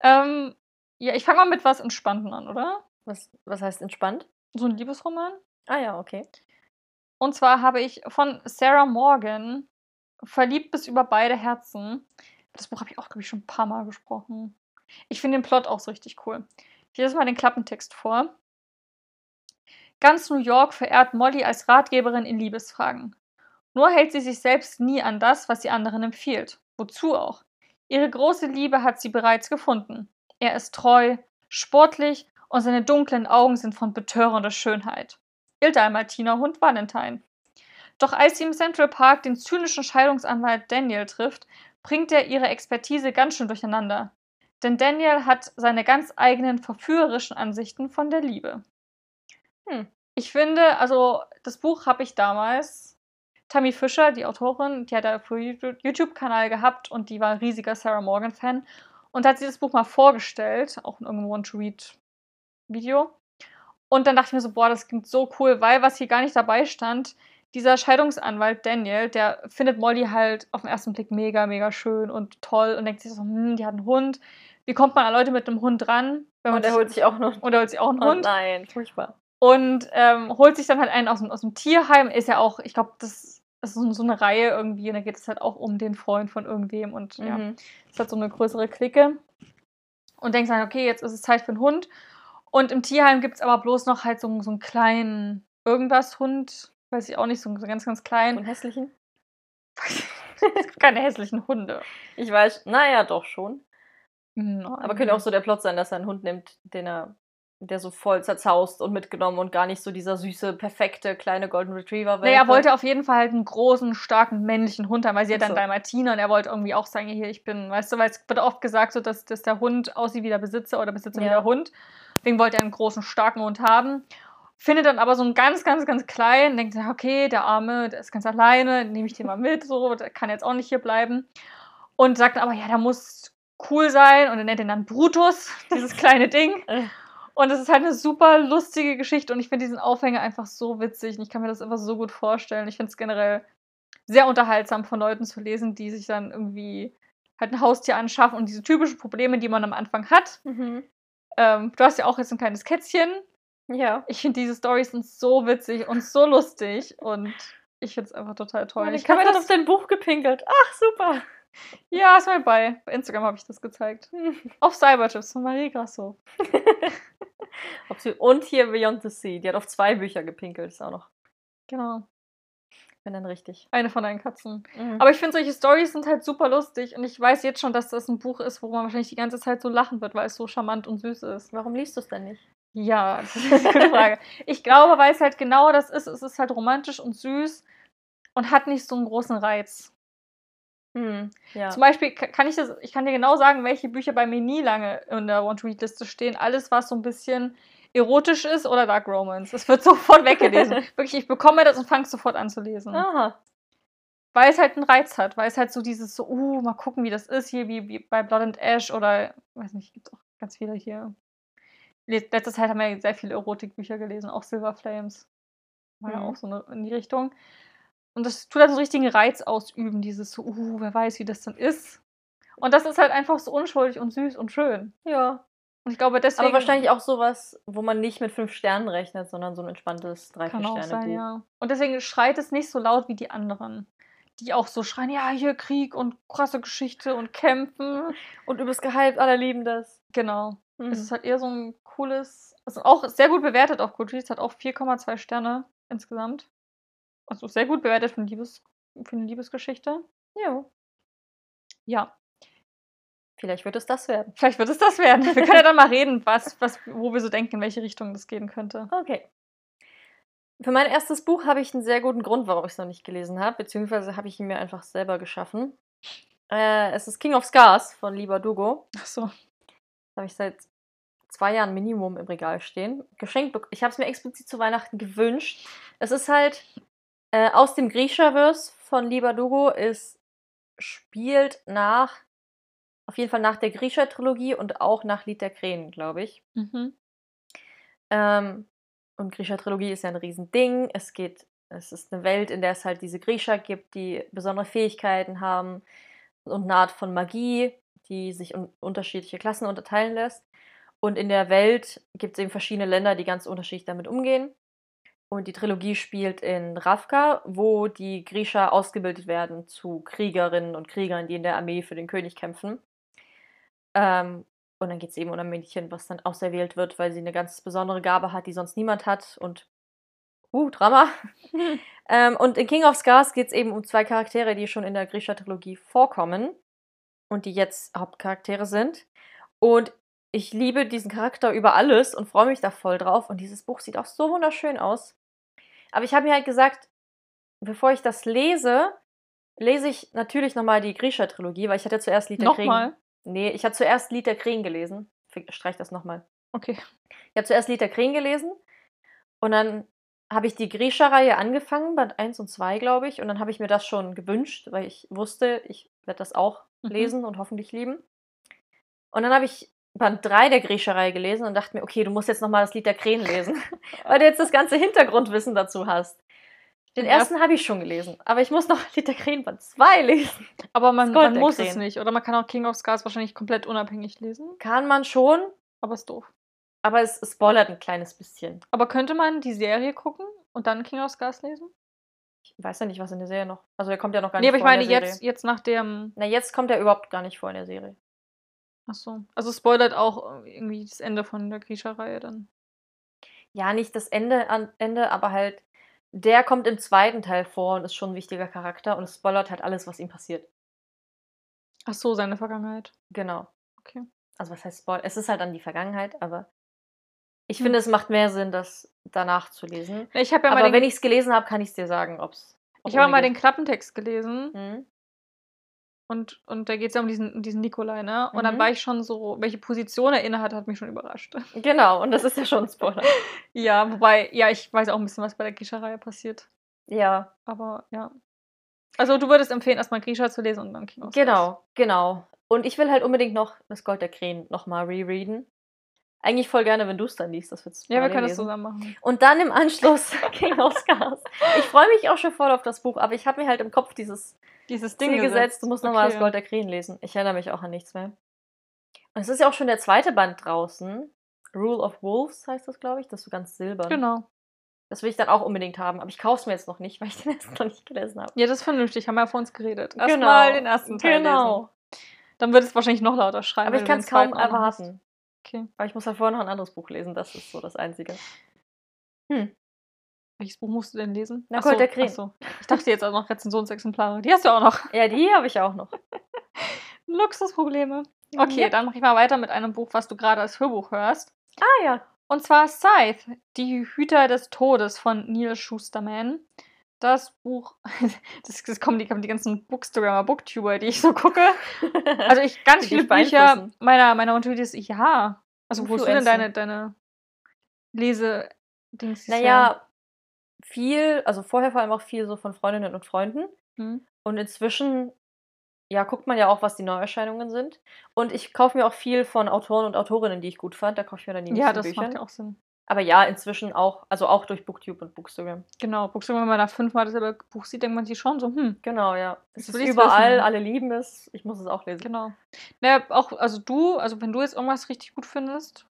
[SPEAKER 1] Ähm, ja, ich fange mal mit was Entspannten an, oder?
[SPEAKER 2] Was, was heißt entspannt?
[SPEAKER 1] So ein Liebesroman.
[SPEAKER 2] Ah ja, okay.
[SPEAKER 1] Und zwar habe ich von Sarah Morgan Verliebt bis über beide Herzen. Das Buch habe ich auch, glaube ich, schon ein paar Mal gesprochen. Ich finde den Plot auch so richtig cool. Ich lese mal den Klappentext vor. Ganz New York verehrt Molly als Ratgeberin in Liebesfragen. Nur hält sie sich selbst nie an das, was sie anderen empfiehlt. Wozu auch? Ihre große Liebe hat sie bereits gefunden. Er ist treu, sportlich und seine dunklen Augen sind von betörender Schönheit. Il Dalmatiner-Hund Valentine. Doch als sie im Central Park den zynischen Scheidungsanwalt Daniel trifft, bringt er ihre Expertise ganz schön durcheinander. Denn Daniel hat seine ganz eigenen verführerischen Ansichten von der Liebe.
[SPEAKER 2] Hm.
[SPEAKER 1] Ich finde, also das Buch habe ich damals. Tammy Fischer, die Autorin, die hat da für YouTube-Kanal gehabt und die war ein riesiger Sarah Morgan-Fan. Und hat sie das Buch mal vorgestellt, auch in irgendeinem Want-to-Read-Video. Und dann dachte ich mir so, boah, das klingt so cool, weil was hier gar nicht dabei stand, dieser Scheidungsanwalt Daniel, der findet Molly halt auf den ersten Blick mega, mega schön und toll und denkt sich so, hm, die hat einen Hund, wie kommt man an Leute mit einem Hund ran?
[SPEAKER 2] Und er holt sich auch noch
[SPEAKER 1] oder holt sich auch einen
[SPEAKER 2] Oh
[SPEAKER 1] Hund
[SPEAKER 2] nein, furchtbar.
[SPEAKER 1] und ähm, holt sich dann halt einen aus dem, aus dem Tierheim. Ist ja auch, ich glaube, das ist so, so eine Reihe irgendwie und da geht es halt auch um den Freund von irgendwem und ja,
[SPEAKER 2] Mhm.
[SPEAKER 1] ist halt so eine größere Clique. Und denkst dann, okay, jetzt ist es Zeit für einen Hund. Und im Tierheim gibt es aber bloß noch halt so, so einen kleinen irgendwas-Hund, weiß ich auch nicht, so, ganz, ganz
[SPEAKER 2] Und
[SPEAKER 1] klein.
[SPEAKER 2] hässlichen?
[SPEAKER 1] es gibt keine hässlichen Hunde.
[SPEAKER 2] Ich weiß, naja, doch schon.
[SPEAKER 1] Nein.
[SPEAKER 2] Aber könnte auch so der Plot sein, dass er einen Hund nimmt, den er, der so voll zerzaust und mitgenommen und gar nicht so dieser süße, perfekte kleine Golden Retriever
[SPEAKER 1] Nee, er wollte auf jeden Fall halt einen großen, starken männlichen Hund haben, weil sie hat
[SPEAKER 2] Ach
[SPEAKER 1] dann. Dalmatiner und er wollte irgendwie auch sagen, hier, ich bin, weißt du, weil es wird oft gesagt, so, dass, dass der Hund aussieht wie der Besitzer oder Besitzer wie
[SPEAKER 2] Ja.
[SPEAKER 1] der Hund. Deswegen wollte er einen großen, starken Hund haben. Findet dann aber so einen ganz, ganz, ganz kleinen, denkt sich, okay, der Arme, der ist ganz alleine, nehme ich den mal mit, so, der kann jetzt auch nicht hier bleiben. Und sagt dann aber, ja, der muss cool sein und er nennt ihn dann Brutus, dieses kleine Ding.
[SPEAKER 2] Äh.
[SPEAKER 1] Und es ist halt eine super lustige Geschichte und ich finde diesen Aufhänger einfach so witzig und ich kann mir das einfach so gut vorstellen. Ich finde es generell sehr unterhaltsam von Leuten zu lesen, die sich dann irgendwie halt ein Haustier anschaffen und diese typischen Probleme, die man am Anfang hat.
[SPEAKER 2] Mhm.
[SPEAKER 1] Ähm, du hast ja auch jetzt ein kleines Kätzchen.
[SPEAKER 2] Ja.
[SPEAKER 1] Ich finde diese Storys sind so witzig und so lustig und ich finde es einfach total toll.
[SPEAKER 2] Meine
[SPEAKER 1] ich mir
[SPEAKER 2] hat
[SPEAKER 1] das,
[SPEAKER 2] auf dein Buch gepinkelt. Ach, super.
[SPEAKER 1] ja, ist mal bei. Bei Instagram habe ich das gezeigt. Auf Cyberchips von Marie Grasso.
[SPEAKER 2] Und hier Beyond the Sea. Die hat auf zwei Bücher gepinkelt. Ist auch noch,
[SPEAKER 1] Genau.
[SPEAKER 2] wenn dann richtig.
[SPEAKER 1] Eine von deinen Katzen.
[SPEAKER 2] Aber
[SPEAKER 1] Aber ich finde, solche Stories sind halt super lustig und ich weiß jetzt schon, dass das ein Buch ist, wo man wahrscheinlich die ganze Zeit so lachen wird, weil es so charmant und süß ist.
[SPEAKER 2] warum liest du es denn nicht?
[SPEAKER 1] Ja, das ist eine gute Frage. Ich glaube, weil es halt genau das ist. Es ist halt romantisch und süß und hat nicht so einen großen Reiz.
[SPEAKER 2] Hm, ja.
[SPEAKER 1] Zum Beispiel ka- kann ich das, ich kann dir genau sagen, welche Bücher bei mir nie lange in der Want-to-Read-Liste stehen. Alles, was so ein bisschen erotisch ist oder Dark Romance. Das wird sofort weggelesen. Wirklich, ich bekomme das und fange sofort an zu lesen.
[SPEAKER 2] Aha.
[SPEAKER 1] Weil es halt einen Reiz hat, weil es halt so dieses so, uh, mal gucken, wie das ist hier, wie, wie bei Blood and Ash oder, weiß nicht, gibt auch ganz viele hier. Le- Letzte Zeit haben wir ja sehr viele Erotikbücher gelesen, auch Silver Flames. War ja
[SPEAKER 2] Mhm.
[SPEAKER 1] auch so eine, in die Richtung. Und das tut halt so einen richtigen Reiz ausüben, dieses so, uh, wer weiß, wie das dann ist. Und das ist halt einfach so unschuldig und süß und schön.
[SPEAKER 2] Ja.
[SPEAKER 1] Und ich glaube, deswegen.
[SPEAKER 2] Aber wahrscheinlich auch sowas, wo man nicht mit fünf Sternen rechnet, sondern so ein entspanntes drei,
[SPEAKER 1] Kann
[SPEAKER 2] vier
[SPEAKER 1] auch
[SPEAKER 2] Sterne
[SPEAKER 1] sein,
[SPEAKER 2] Buch.
[SPEAKER 1] ja. Und deswegen schreit es nicht so laut wie die anderen. Die auch so schreien, ja, hier Krieg und krasse Geschichte und Kämpfen.
[SPEAKER 2] Und übelst gehypt, alle lieben das.
[SPEAKER 1] Genau.
[SPEAKER 2] Mhm.
[SPEAKER 1] Es ist halt eher so ein cooles, also auch sehr gut bewertet auf Goodreads, hat auch 4,2 Sterne insgesamt. Also sehr gut bewertet für, ein Liebes, für eine Liebesgeschichte.
[SPEAKER 2] Ja.
[SPEAKER 1] Ja,
[SPEAKER 2] Vielleicht wird es das werden.
[SPEAKER 1] vielleicht wird es das werden. Wir können ja dann mal reden, was, was, wo wir so denken, in welche Richtung das gehen könnte.
[SPEAKER 2] Okay. Für mein erstes Buch habe ich einen sehr guten Grund, warum ich es noch nicht gelesen habe, beziehungsweise habe ich ihn mir einfach selber geschaffen. Äh, es ist King of Scars von Lieber Dugo.
[SPEAKER 1] Ach so.
[SPEAKER 2] Habe ich seit zwei Jahren Minimum im Regal stehen. Geschenkt. Ich habe es mir explizit zu Weihnachten gewünscht. Es ist halt äh, aus dem Grishaverse von Lieber Dugo. Es spielt nach, auf jeden Fall nach der Grisha-Trilogie und auch nach Lied der Krähen, glaube ich.
[SPEAKER 1] Mhm.
[SPEAKER 2] Ähm, und Grisha-Trilogie ist ja ein Riesending. Es geht, es ist eine Welt, in der es halt diese Grisha gibt, die besondere Fähigkeiten haben und eine Art von Magie, die sich in unterschiedliche Klassen unterteilen lässt. Und in der Welt gibt es eben verschiedene Länder, die ganz unterschiedlich damit umgehen. Und die Trilogie spielt in Ravka, wo die Grisha ausgebildet werden zu Kriegerinnen und Kriegern, die in der Armee für den König kämpfen. Ähm, und dann geht es eben um ein Mädchen, was dann auserwählt wird, weil sie eine ganz besondere Gabe hat, die sonst niemand hat. Und, uh, Drama. ähm, und in King of Scars geht es eben um zwei Charaktere, die schon in der Grisha-Trilogie vorkommen und die jetzt Hauptcharaktere sind. Und ich liebe diesen Charakter über alles und freue mich da voll drauf. Und dieses Buch sieht auch so wunderschön aus. Aber ich habe mir halt gesagt, bevor ich das lese, lese ich natürlich nochmal die Grisha-Trilogie, weil ich hatte zuerst Lied der Krähen.
[SPEAKER 1] Nochmal?
[SPEAKER 2] Nee, ich hatte zuerst Lied der Krähen gelesen. Streich das nochmal.
[SPEAKER 1] Okay.
[SPEAKER 2] Ich habe zuerst Lied der Krähen gelesen und dann habe ich die Grisha-Reihe angefangen, Band 1 und 2, glaube ich. Und dann habe ich mir das schon gewünscht, weil ich wusste, ich werde das auch
[SPEAKER 1] Mhm.
[SPEAKER 2] lesen und hoffentlich lieben. Und dann habe ich Band 3 der Grisha-Reihe gelesen und dachte mir, okay, du musst jetzt nochmal das Lied der Krähen lesen, weil du jetzt das ganze Hintergrundwissen dazu hast. Den
[SPEAKER 1] Den
[SPEAKER 2] ersten habe ich schon gelesen, aber ich muss noch Lied der Krähen Band 2 lesen.
[SPEAKER 1] Aber man, man muss es
[SPEAKER 2] Krähen.
[SPEAKER 1] nicht. Oder man kann auch King of Scars wahrscheinlich komplett unabhängig lesen.
[SPEAKER 2] Kann man schon,
[SPEAKER 1] Aber ist doof.
[SPEAKER 2] aber es es spoilert ein kleines bisschen.
[SPEAKER 1] Aber könnte man die Serie gucken und dann King of Scars lesen?
[SPEAKER 2] Ich weiß ja nicht, was in der Serie noch. Also er kommt ja noch gar
[SPEAKER 1] Nee,
[SPEAKER 2] nicht
[SPEAKER 1] aber ich
[SPEAKER 2] vor in
[SPEAKER 1] meine jetzt, jetzt nach dem.
[SPEAKER 2] Na, jetzt kommt er überhaupt gar nicht vor in der Serie.
[SPEAKER 1] Ach so. Also spoilert auch irgendwie das Ende von der Grisha-Reihe dann.
[SPEAKER 2] Ja, nicht das Ende an Ende, aber halt der kommt im zweiten Teil vor und ist schon ein wichtiger Charakter und es spoilert halt alles, was ihm passiert.
[SPEAKER 1] Ach so, seine Vergangenheit.
[SPEAKER 2] Genau.
[SPEAKER 1] Okay.
[SPEAKER 2] Also was heißt Spoiler? Es ist halt dann die Vergangenheit, aber ich
[SPEAKER 1] Hm.
[SPEAKER 2] finde, es macht mehr Sinn, das danach zu lesen.
[SPEAKER 1] Ich habe ja mal
[SPEAKER 2] aber
[SPEAKER 1] den,
[SPEAKER 2] wenn ich es gelesen habe, kann ich es dir sagen, ob es.
[SPEAKER 1] ich habe mal den Klappentext gelesen
[SPEAKER 2] Hm?
[SPEAKER 1] und, und da geht es ja um diesen, um diesen Nikolai, ne? Und dann
[SPEAKER 2] Mhm.
[SPEAKER 1] war ich schon so, welche Position er innehat, hat mich schon überrascht.
[SPEAKER 2] Genau, und das ist ja schon ein Spoiler.
[SPEAKER 1] ja, wobei, ja, ich weiß auch ein bisschen, was bei der Grisha-Reihe passiert.
[SPEAKER 2] ja,
[SPEAKER 1] Aber ja. Also du würdest empfehlen, erstmal Grisha zu lesen und dann Scars.
[SPEAKER 2] genau, genau. Und ich will halt unbedingt noch das Gold der Krähen nochmal rereaden. Eigentlich voll gerne, wenn du es dann liest. Das wird's
[SPEAKER 1] Ja, wir können das
[SPEAKER 2] lesen.
[SPEAKER 1] zusammen machen.
[SPEAKER 2] Und dann im Anschluss King of Scars. Ich freue mich auch schon voll auf das Buch, aber ich habe mir halt im Kopf dieses
[SPEAKER 1] Dieses Ding
[SPEAKER 2] Ziel gesetzt, du musst nochmal
[SPEAKER 1] Okay.
[SPEAKER 2] das Gold der Krähen lesen. Ich erinnere mich auch an nichts mehr. Und es ist ja auch schon der zweite Band draußen. Rule of Wolves heißt das, glaube ich. Das ist so ganz silbern.
[SPEAKER 1] Genau.
[SPEAKER 2] Das will ich dann auch unbedingt haben, aber ich kaufe es mir jetzt noch nicht, weil ich den ersten noch nicht gelesen habe.
[SPEAKER 1] Ja, das ist vernünftig, haben wir ja vor uns geredet. Erstmal den ersten Teil
[SPEAKER 2] Genau.
[SPEAKER 1] lesen. Dann wird es wahrscheinlich noch lauter schreien.
[SPEAKER 2] Aber ich kann es kaum erwarten.
[SPEAKER 1] Okay.
[SPEAKER 2] Aber ich muss halt vorher noch ein anderes Buch lesen. Das ist so das Einzige.
[SPEAKER 1] Welches Buch musst du denn lesen?
[SPEAKER 2] Na, Gold der
[SPEAKER 1] so. Ich dachte jetzt auch noch Rezensionsexemplare. Die hast du ja auch noch.
[SPEAKER 2] Ja, die habe ich auch noch.
[SPEAKER 1] Luxusprobleme. Okay,
[SPEAKER 2] Yep.
[SPEAKER 1] dann mache ich mal weiter mit einem Buch, was du gerade als Hörbuch hörst.
[SPEAKER 2] Ah ja.
[SPEAKER 1] Und zwar Scythe, die Hüter des Todes von Neil Schusterman. Das Buch, das, das kommen, die, kommen die ganzen Bookstagrammer, Booktuber, die ich so gucke. Also ich ganz viele Bücher meiner, meiner Unterricht ist, ja. Also wo du denn deine, deine Lese-Dings?
[SPEAKER 2] Naja, viel, also vorher vor allem auch viel so von Freundinnen und Freunden.
[SPEAKER 1] Hm.
[SPEAKER 2] Und inzwischen, ja, guckt man ja auch, was die Neuerscheinungen sind. Und ich kaufe mir auch viel von Autoren und Autorinnen, die ich gut fand. Da kaufe ich mir dann die
[SPEAKER 1] Ja,
[SPEAKER 2] nächsten
[SPEAKER 1] das
[SPEAKER 2] Bücher.
[SPEAKER 1] macht ja auch Sinn.
[SPEAKER 2] Aber ja, inzwischen auch, also auch durch Booktube und Bookstagram.
[SPEAKER 1] Genau, Bookstagrammer, wenn man da fünfmal dasselbe Buch sieht, denkt man sich schon so, hm,
[SPEAKER 2] Genau, ja. Es
[SPEAKER 1] Das
[SPEAKER 2] ist überall,
[SPEAKER 1] wissen.
[SPEAKER 2] alle lieben es. Ich muss es auch lesen.
[SPEAKER 1] Genau. Naja, auch, also du, also wenn du jetzt irgendwas richtig gut findest,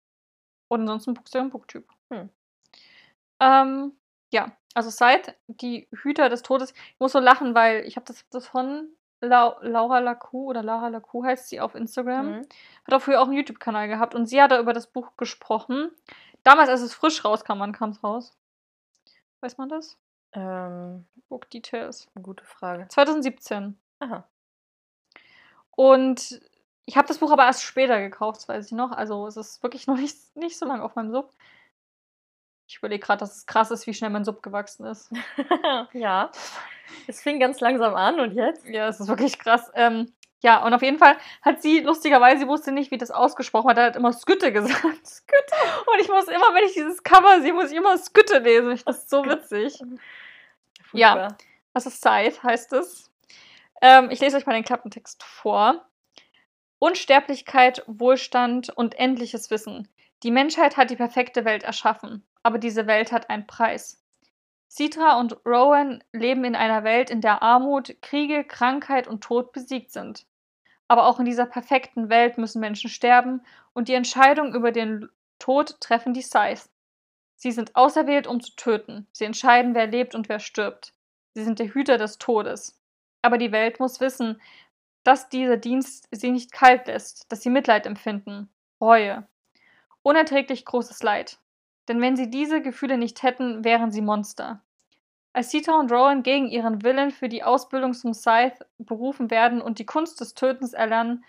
[SPEAKER 1] und ansonsten Bookstagram, Booktyp.
[SPEAKER 2] Hm.
[SPEAKER 1] Ähm, ja, also Scythe, die Hüter des Todes. Ich muss so lachen, weil ich habe das, das von Lau Laura Lacou oder Lara Lacou heißt sie auf Instagram.
[SPEAKER 2] Mhm.
[SPEAKER 1] Hat auch früher auch einen YouTube-Kanal gehabt und sie hat da über das Buch gesprochen. Damals, als es frisch rauskam, wann kam es raus? Weiß man das?
[SPEAKER 2] Ähm,
[SPEAKER 1] Book Details.
[SPEAKER 2] gute Frage.
[SPEAKER 1] 2017.
[SPEAKER 2] Aha.
[SPEAKER 1] Und ich habe das Buch aber erst später gekauft, das weiß ich noch. Also es ist wirklich noch nicht, nicht so lange auf meinem Sub. Ich überlege gerade, dass es krass ist, wie schnell mein Sub gewachsen ist.
[SPEAKER 2] ja. Es fing ganz langsam an und jetzt?
[SPEAKER 1] Ja, es ist wirklich krass. Ähm, ja, und auf jeden Fall hat sie, lustigerweise, sie wusste nicht, wie das ausgesprochen wird, hat immer Skütte gesagt. Skütte. Und ich muss immer, wenn ich dieses Cover sehe, muss ich immer Skütte lesen. Ich- Das ist so witzig. Ja. Was ist Zeit, heißt es. Ähm, ich lese euch mal den Klappentext vor. Unsterblichkeit, Wohlstand und endliches Wissen. Die Menschheit hat die perfekte Welt erschaffen, aber diese Welt hat einen Preis. Citra und Rowan leben in einer Welt, in der Armut, Kriege, Krankheit und Tod besiegt sind. Aber auch in dieser perfekten Welt müssen Menschen sterben und die Entscheidung über den Tod treffen die Scythe. Sie sind auserwählt, um zu töten. Sie entscheiden, wer lebt und wer stirbt. Sie sind der Hüter des Todes. Aber die Welt muss wissen, dass dieser Dienst sie nicht kalt lässt, dass sie Mitleid empfinden, Reue. Unerträglich großes Leid. Denn wenn sie diese Gefühle nicht hätten, wären sie Monster. Als Sita und Rowan gegen ihren Willen für die Ausbildung zum Scythe berufen werden und die Kunst des Tötens erlernen,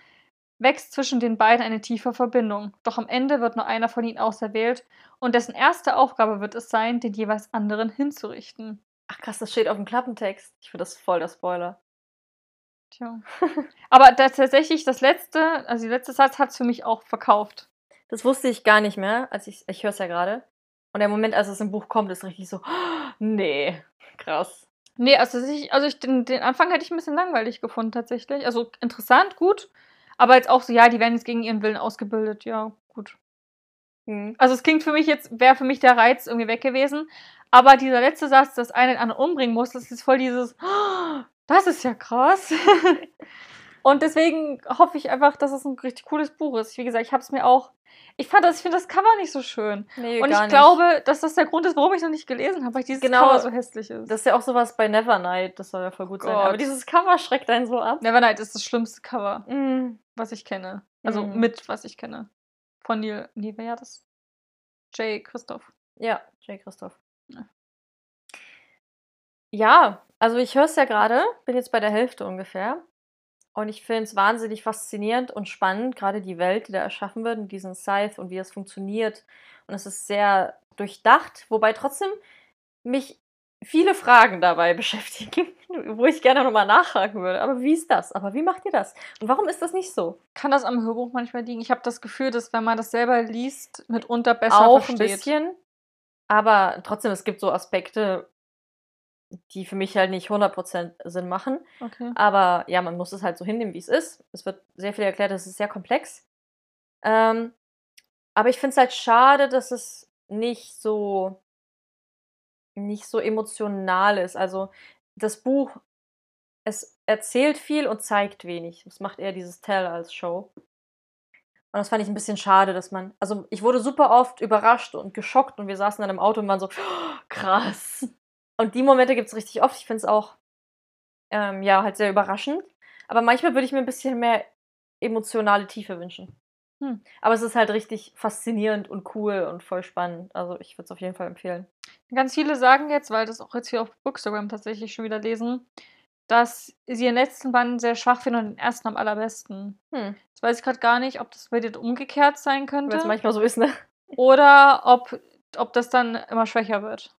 [SPEAKER 1] wächst zwischen den beiden eine tiefe Verbindung. Doch am Ende wird nur einer von ihnen auserwählt und dessen erste Aufgabe wird es sein, den jeweils anderen hinzurichten.
[SPEAKER 2] Ach krass, das steht auf dem Klappentext. Ich finde das voll der Spoiler.
[SPEAKER 1] Tja. Aber da tatsächlich das letzte, also der letzte Satz hat es für mich auch verkauft.
[SPEAKER 2] Das wusste ich gar nicht mehr, als ich, ich höre es ja gerade. Und der Moment, als es im Buch kommt, ist richtig so, nee, krass.
[SPEAKER 1] Nee, also ich, also ich, den, den Anfang hätte ich ein bisschen langweilig gefunden tatsächlich. Also interessant, gut. Aber jetzt auch so, ja, die werden jetzt gegen ihren Willen ausgebildet, ja, gut.
[SPEAKER 2] Hm.
[SPEAKER 1] Also es klingt für mich jetzt, wäre für mich der Reiz irgendwie weg gewesen. Aber dieser letzte Satz, dass einer den anderen umbringen muss, das ist voll dieses, "Oh, das ist ja krass. Und deswegen hoffe ich einfach, dass es ein richtig cooles Buch ist. Wie gesagt, ich habe es mir auch. Ich fand das, ich finde das Cover nicht so schön.
[SPEAKER 2] Nee,
[SPEAKER 1] Und ich
[SPEAKER 2] nicht.
[SPEAKER 1] glaube, dass das der Grund ist, warum ich noch nicht gelesen habe, weil dieses
[SPEAKER 2] Genau.
[SPEAKER 1] Cover so hässlich ist.
[SPEAKER 2] Das ist ja auch sowas bei Nevernight, das soll ja voll gut sein.
[SPEAKER 1] Gott.
[SPEAKER 2] Aber dieses Cover schreckt einen so ab.
[SPEAKER 1] Nevernight ist das schlimmste Cover,
[SPEAKER 2] Mm.
[SPEAKER 1] was ich kenne. Also
[SPEAKER 2] Mhm.
[SPEAKER 1] mit, was ich kenne. Von Neil. Nee, wer hat das? Jay Christoph.
[SPEAKER 2] Ja, Jay Christoph.
[SPEAKER 1] Ja.
[SPEAKER 2] Ja, also ich höre es ja gerade, bin jetzt bei der Hälfte ungefähr. Und ich finde es wahnsinnig faszinierend und spannend, gerade die Welt, die da erschaffen wird und diesen Scythe und wie es funktioniert. Und es ist sehr durchdacht, wobei trotzdem mich viele Fragen dabei beschäftigen, wo ich gerne nochmal nachhaken würde. Aber wie ist das? Aber wie macht ihr das? Und warum ist das nicht so?
[SPEAKER 1] Kann das am Hörbuch manchmal liegen? Ich habe das Gefühl, dass wenn man das selber liest, mitunter besser
[SPEAKER 2] auch
[SPEAKER 1] versteht.
[SPEAKER 2] ein bisschen. Aber trotzdem, es gibt so Aspekte, die für mich halt nicht 100% Sinn machen.
[SPEAKER 1] Okay.
[SPEAKER 2] Aber ja, man muss es halt so hinnehmen, wie es ist. Es wird sehr viel erklärt, es ist sehr komplex. Ähm, aber ich finde es halt schade, dass es nicht so nicht so emotional ist. Also das Buch, es erzählt viel und zeigt wenig. Es macht eher dieses Tell als Show. Und das fand ich ein bisschen schade, dass man. Also ich wurde super oft überrascht und geschockt und wir saßen dann im Auto und waren so, "Oh, krass. Und die Momente gibt es richtig oft. Ich finde es auch ähm, ja, halt sehr überraschend. Aber manchmal würde ich mir ein bisschen mehr emotionale Tiefe wünschen.
[SPEAKER 1] Hm.
[SPEAKER 2] Aber es ist halt richtig faszinierend und cool und voll spannend. Also ich würde es auf jeden Fall empfehlen.
[SPEAKER 1] Ganz viele sagen jetzt, weil das auch jetzt hier auf Bookstagram tatsächlich schon wieder lesen, dass sie den letzten Band sehr schwach finden und den ersten am allerbesten.
[SPEAKER 2] Hm.
[SPEAKER 1] Jetzt weiß ich gerade gar nicht, ob das bei dir umgekehrt sein
[SPEAKER 2] Weil
[SPEAKER 1] könnte
[SPEAKER 2] es manchmal so ist, ne?
[SPEAKER 1] oder ob, ob das dann immer schwächer wird.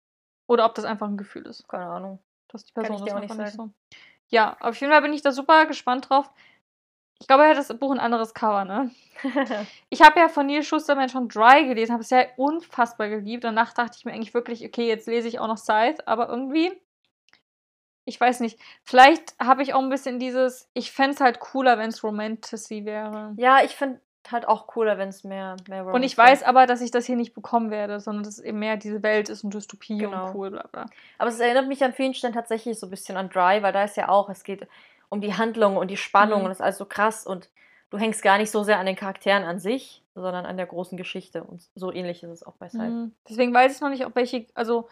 [SPEAKER 1] Oder ob das einfach ein Gefühl ist.
[SPEAKER 2] Keine Ahnung.
[SPEAKER 1] Dass die
[SPEAKER 2] Kann
[SPEAKER 1] Person
[SPEAKER 2] ich
[SPEAKER 1] das
[SPEAKER 2] dir auch nicht
[SPEAKER 1] einfach so. Ja, auf jeden Fall bin ich da super gespannt drauf. Ich glaube, er hat das Buch ein anderes Cover, ne? Ich habe ja von Neil Schusterman schon Dry gelesen, habe es ja unfassbar geliebt. Danach dachte ich mir eigentlich wirklich, okay, jetzt lese ich auch noch Scythe, aber irgendwie, ich weiß nicht, vielleicht habe ich auch ein bisschen dieses, ich fände es halt cooler, wenn es Romantasy wäre.
[SPEAKER 2] ja, ich finde halt auch cooler, wenn es mehr, mehr
[SPEAKER 1] Und ich
[SPEAKER 2] Romance
[SPEAKER 1] weiß aber, dass ich das hier nicht bekommen werde, sondern dass es eben mehr diese Welt ist und Dystopie
[SPEAKER 2] Genau.
[SPEAKER 1] und cool, bla bla.
[SPEAKER 2] Aber es erinnert mich an vielen Stellen tatsächlich so ein bisschen an Dry, weil da ist ja auch, es geht um die Handlung und die Spannung
[SPEAKER 1] Mhm.
[SPEAKER 2] und das ist alles so krass und du hängst gar nicht so sehr an den Charakteren an sich, sondern an der großen Geschichte. Und so ähnlich ist es auch bei Scythe.
[SPEAKER 1] Mhm. Deswegen weiß ich noch nicht, ob welche, also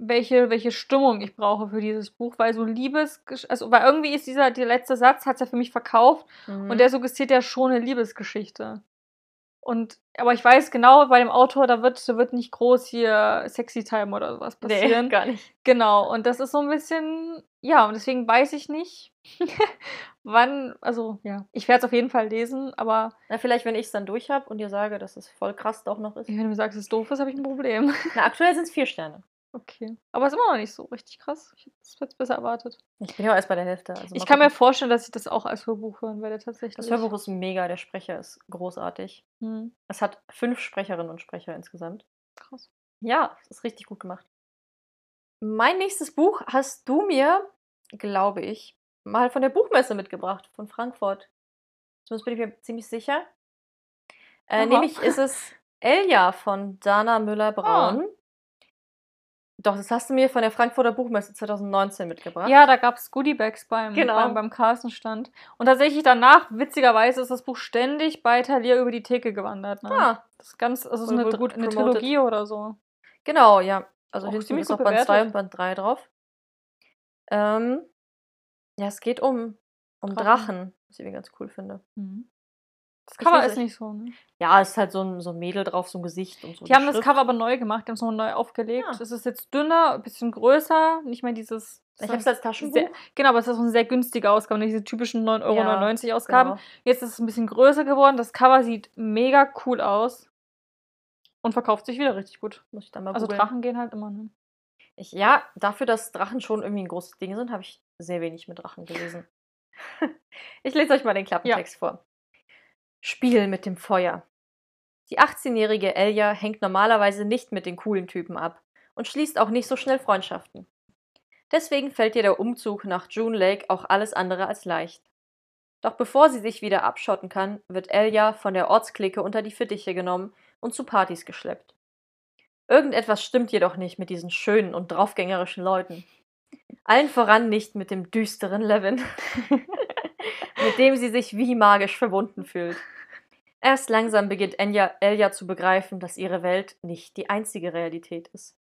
[SPEAKER 1] welche, welche Stimmung ich brauche für dieses Buch, weil so Liebes, also weil irgendwie ist dieser, der letzte Satz hat es ja für mich verkauft
[SPEAKER 2] Mhm.
[SPEAKER 1] und der suggestiert ja schon eine Liebesgeschichte. Und, aber ich weiß genau, bei dem Autor, da wird, da wird nicht groß hier Sexy Time oder sowas
[SPEAKER 2] nee,
[SPEAKER 1] passieren.
[SPEAKER 2] gar nicht.
[SPEAKER 1] Genau, und das ist so ein bisschen, ja, und deswegen weiß ich nicht, wann, also ja, ich werde es auf jeden Fall lesen, aber
[SPEAKER 2] Na, vielleicht, wenn ich es dann durch habe und dir sage, dass es voll krass doch noch ist.
[SPEAKER 1] wenn du mir sagst, es ist doof ist, habe ich ein Problem.
[SPEAKER 2] Na, aktuell sind es vier Sterne.
[SPEAKER 1] Okay. Aber ist immer noch nicht so richtig krass. Ich hätte es besser erwartet.
[SPEAKER 2] Ich bin ja auch erst bei der Hälfte. Also
[SPEAKER 1] Ich kann mir vorstellen, dass ich das auch als Hörbuch hören werde, tatsächlich.
[SPEAKER 2] Das Hörbuch ist mega, der Sprecher ist großartig.
[SPEAKER 1] Hm,
[SPEAKER 2] Es hat fünf Sprecherinnen und Sprecher insgesamt.
[SPEAKER 1] krass.
[SPEAKER 2] Ja, es ist richtig gut gemacht. Mein nächstes Buch hast du mir, glaube ich, mal von der Buchmesse mitgebracht, von Frankfurt. Zumindest bin ich mir ziemlich sicher. Äh, nämlich ist es Elja von Dana Müller-Braun.
[SPEAKER 1] Ah.
[SPEAKER 2] Doch, das hast du mir von der Frankfurter Buchmesse 2019 mitgebracht.
[SPEAKER 1] Ja, da gab es Goodiebags beim,
[SPEAKER 2] Genau.
[SPEAKER 1] beim, beim Carlsen-Stand. Und tatsächlich danach, witzigerweise, ist das Buch ständig bei Thalia über die Theke gewandert. Ne?
[SPEAKER 2] Ah,
[SPEAKER 1] Das ist ganz, also
[SPEAKER 2] Wohl-
[SPEAKER 1] eine,
[SPEAKER 2] gut
[SPEAKER 1] eine. Trilogie oder so.
[SPEAKER 2] genau, ja. Also
[SPEAKER 1] ziemlich
[SPEAKER 2] ist auch Band 2
[SPEAKER 1] bewertet.
[SPEAKER 2] und Band 3 drauf. Ähm, ja, es geht um, um
[SPEAKER 1] Drachen.
[SPEAKER 2] Drachen, was ich irgendwie ganz cool finde.
[SPEAKER 1] Mhm. Das Cover ist nicht so, ne?
[SPEAKER 2] Ja, es ist halt so ein, so ein Mädel drauf, so ein Gesicht und so.
[SPEAKER 1] Die haben das
[SPEAKER 2] Schrift.
[SPEAKER 1] Cover aber neu gemacht, die haben es noch neu aufgelegt.
[SPEAKER 2] Ja.
[SPEAKER 1] Es ist jetzt dünner, ein bisschen größer, nicht mehr dieses.
[SPEAKER 2] Ich habe es als Taschenbuch.
[SPEAKER 1] sehr, genau, aber es ist so eine sehr günstige Ausgabe, nicht diese typischen 9,99 Euro
[SPEAKER 2] Ja,
[SPEAKER 1] Ausgaben.
[SPEAKER 2] genau.
[SPEAKER 1] Jetzt ist es ein bisschen größer geworden. Das Cover sieht mega cool aus. Und verkauft sich wieder richtig gut.
[SPEAKER 2] Muss ich dann mal
[SPEAKER 1] Also
[SPEAKER 2] googeln.
[SPEAKER 1] Drachen gehen halt immer, ne?
[SPEAKER 2] Ich, ja, dafür, dass Drachen schon irgendwie ein großes Ding sind, habe ich sehr wenig mit Drachen gelesen. ich lese euch mal den Klappentext vor. Spiel mit dem Feuer. Die 18-jährige Elja hängt normalerweise nicht mit den coolen Typen ab und schließt auch nicht so schnell Freundschaften. Deswegen fällt ihr der Umzug nach June Lake auch alles andere als leicht. Doch bevor sie sich wieder abschotten kann, wird Elja von der Ortsklicke unter die Fittiche genommen und zu Partys geschleppt. Irgendetwas stimmt jedoch nicht mit diesen schönen und draufgängerischen Leuten. Allen voran nicht mit dem düsteren Levin, mit dem sie sich wie magisch verbunden fühlt. Erst langsam beginnt Enya, Elja zu begreifen, dass ihre Welt nicht die einzige Realität ist.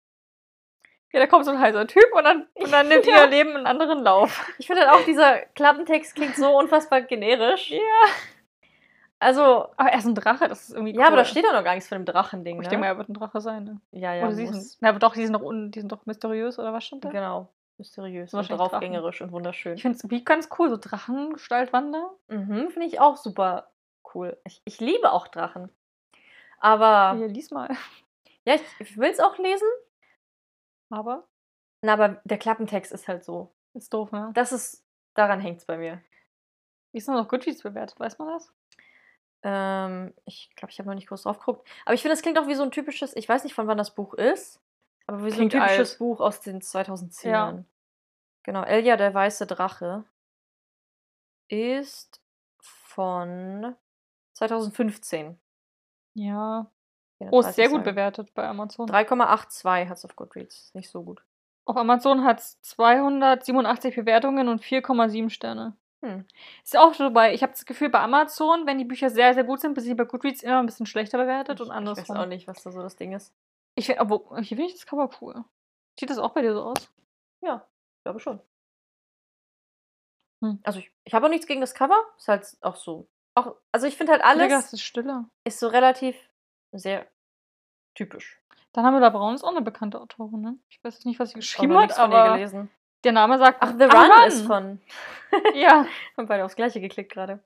[SPEAKER 1] Ja, da kommt so ein heißer Typ und dann, und dann nimmt
[SPEAKER 2] Ja.
[SPEAKER 1] ihr Leben einen anderen Lauf.
[SPEAKER 2] Ich finde halt auch, dieser Klappentext klingt so unfassbar generisch.
[SPEAKER 1] Ja.
[SPEAKER 2] Also,
[SPEAKER 1] Aber er ist ein Drache, das ist irgendwie
[SPEAKER 2] ja, aber da
[SPEAKER 1] cool.
[SPEAKER 2] steht doch noch gar nichts von dem Drachending, ne?
[SPEAKER 1] Ich denke mal, er wird ein Drache sein, ne?
[SPEAKER 2] ja, ja,
[SPEAKER 1] oder sie sind, na, aber doch, die sind doch, un, die sind doch mysteriös, oder was stand da?
[SPEAKER 2] Genau. Mysteriös und draufgängerisch und wunderschön.
[SPEAKER 1] Ich finde es wie ganz cool, so Drachengestaltwander.
[SPEAKER 2] Mhm, finde ich auch super cool. Ich, ich liebe auch Drachen. Aber,
[SPEAKER 1] Hier, lies mal.
[SPEAKER 2] ja, ich, ich will es auch lesen.
[SPEAKER 1] Aber
[SPEAKER 2] Na, aber der Klappentext ist halt so.
[SPEAKER 1] ist doof, ne?
[SPEAKER 2] Das ist, daran hängt es bei mir.
[SPEAKER 1] Wie ist denn noch Goodreads bewertet? Weiß man das?
[SPEAKER 2] Ähm, ich glaube, ich habe noch nicht groß drauf geguckt. Aber ich finde, es klingt auch wie so ein typisches, ich weiß nicht, von wann das Buch ist, aber wie so ein typisches
[SPEAKER 1] alt.
[SPEAKER 2] Buch aus den 2010ern.
[SPEAKER 1] Ja.
[SPEAKER 2] Genau, Elja, der weiße Drache, ist von 2015.
[SPEAKER 1] Ja. Oh, ist
[SPEAKER 2] 430
[SPEAKER 1] sehr gut
[SPEAKER 2] Seiten.
[SPEAKER 1] bewertet bei Amazon.
[SPEAKER 2] 3,82 hat es auf Goodreads. Nicht so gut.
[SPEAKER 1] Auf Amazon hat es 287 Bewertungen und 4,7 Sterne.
[SPEAKER 2] Hm.
[SPEAKER 1] Ist auch so bei, ich habe das Gefühl, bei Amazon, wenn die Bücher sehr, sehr gut sind, sind sie bei Goodreads immer ein bisschen schlechter bewertet
[SPEAKER 2] Ich,
[SPEAKER 1] und
[SPEAKER 2] ich weiß
[SPEAKER 1] andersrum.
[SPEAKER 2] auch nicht, was da so das Ding ist.
[SPEAKER 1] Ich aber hier finde ich das Cover cool. Sieht das auch bei dir so aus?
[SPEAKER 2] Ja, ich glaube schon.
[SPEAKER 1] Hm.
[SPEAKER 2] Also ich, ich habe auch nichts gegen das Cover. Ist halt auch so. Auch, also ich finde halt
[SPEAKER 1] Digga,
[SPEAKER 2] alles
[SPEAKER 1] es ist stiller.
[SPEAKER 2] ist so relativ sehr typisch.
[SPEAKER 1] Dann haben wir da Braun ist auch eine bekannte Autorin, ne? Ich weiß jetzt nicht, was sie geschrieben hat,
[SPEAKER 2] von ihr
[SPEAKER 1] aber
[SPEAKER 2] gelesen.
[SPEAKER 1] der Name sagt.
[SPEAKER 2] Ach, The
[SPEAKER 1] Ah,
[SPEAKER 2] Run, ist von.
[SPEAKER 1] Ja,
[SPEAKER 2] Haben beide aufs gleiche geklickt gerade.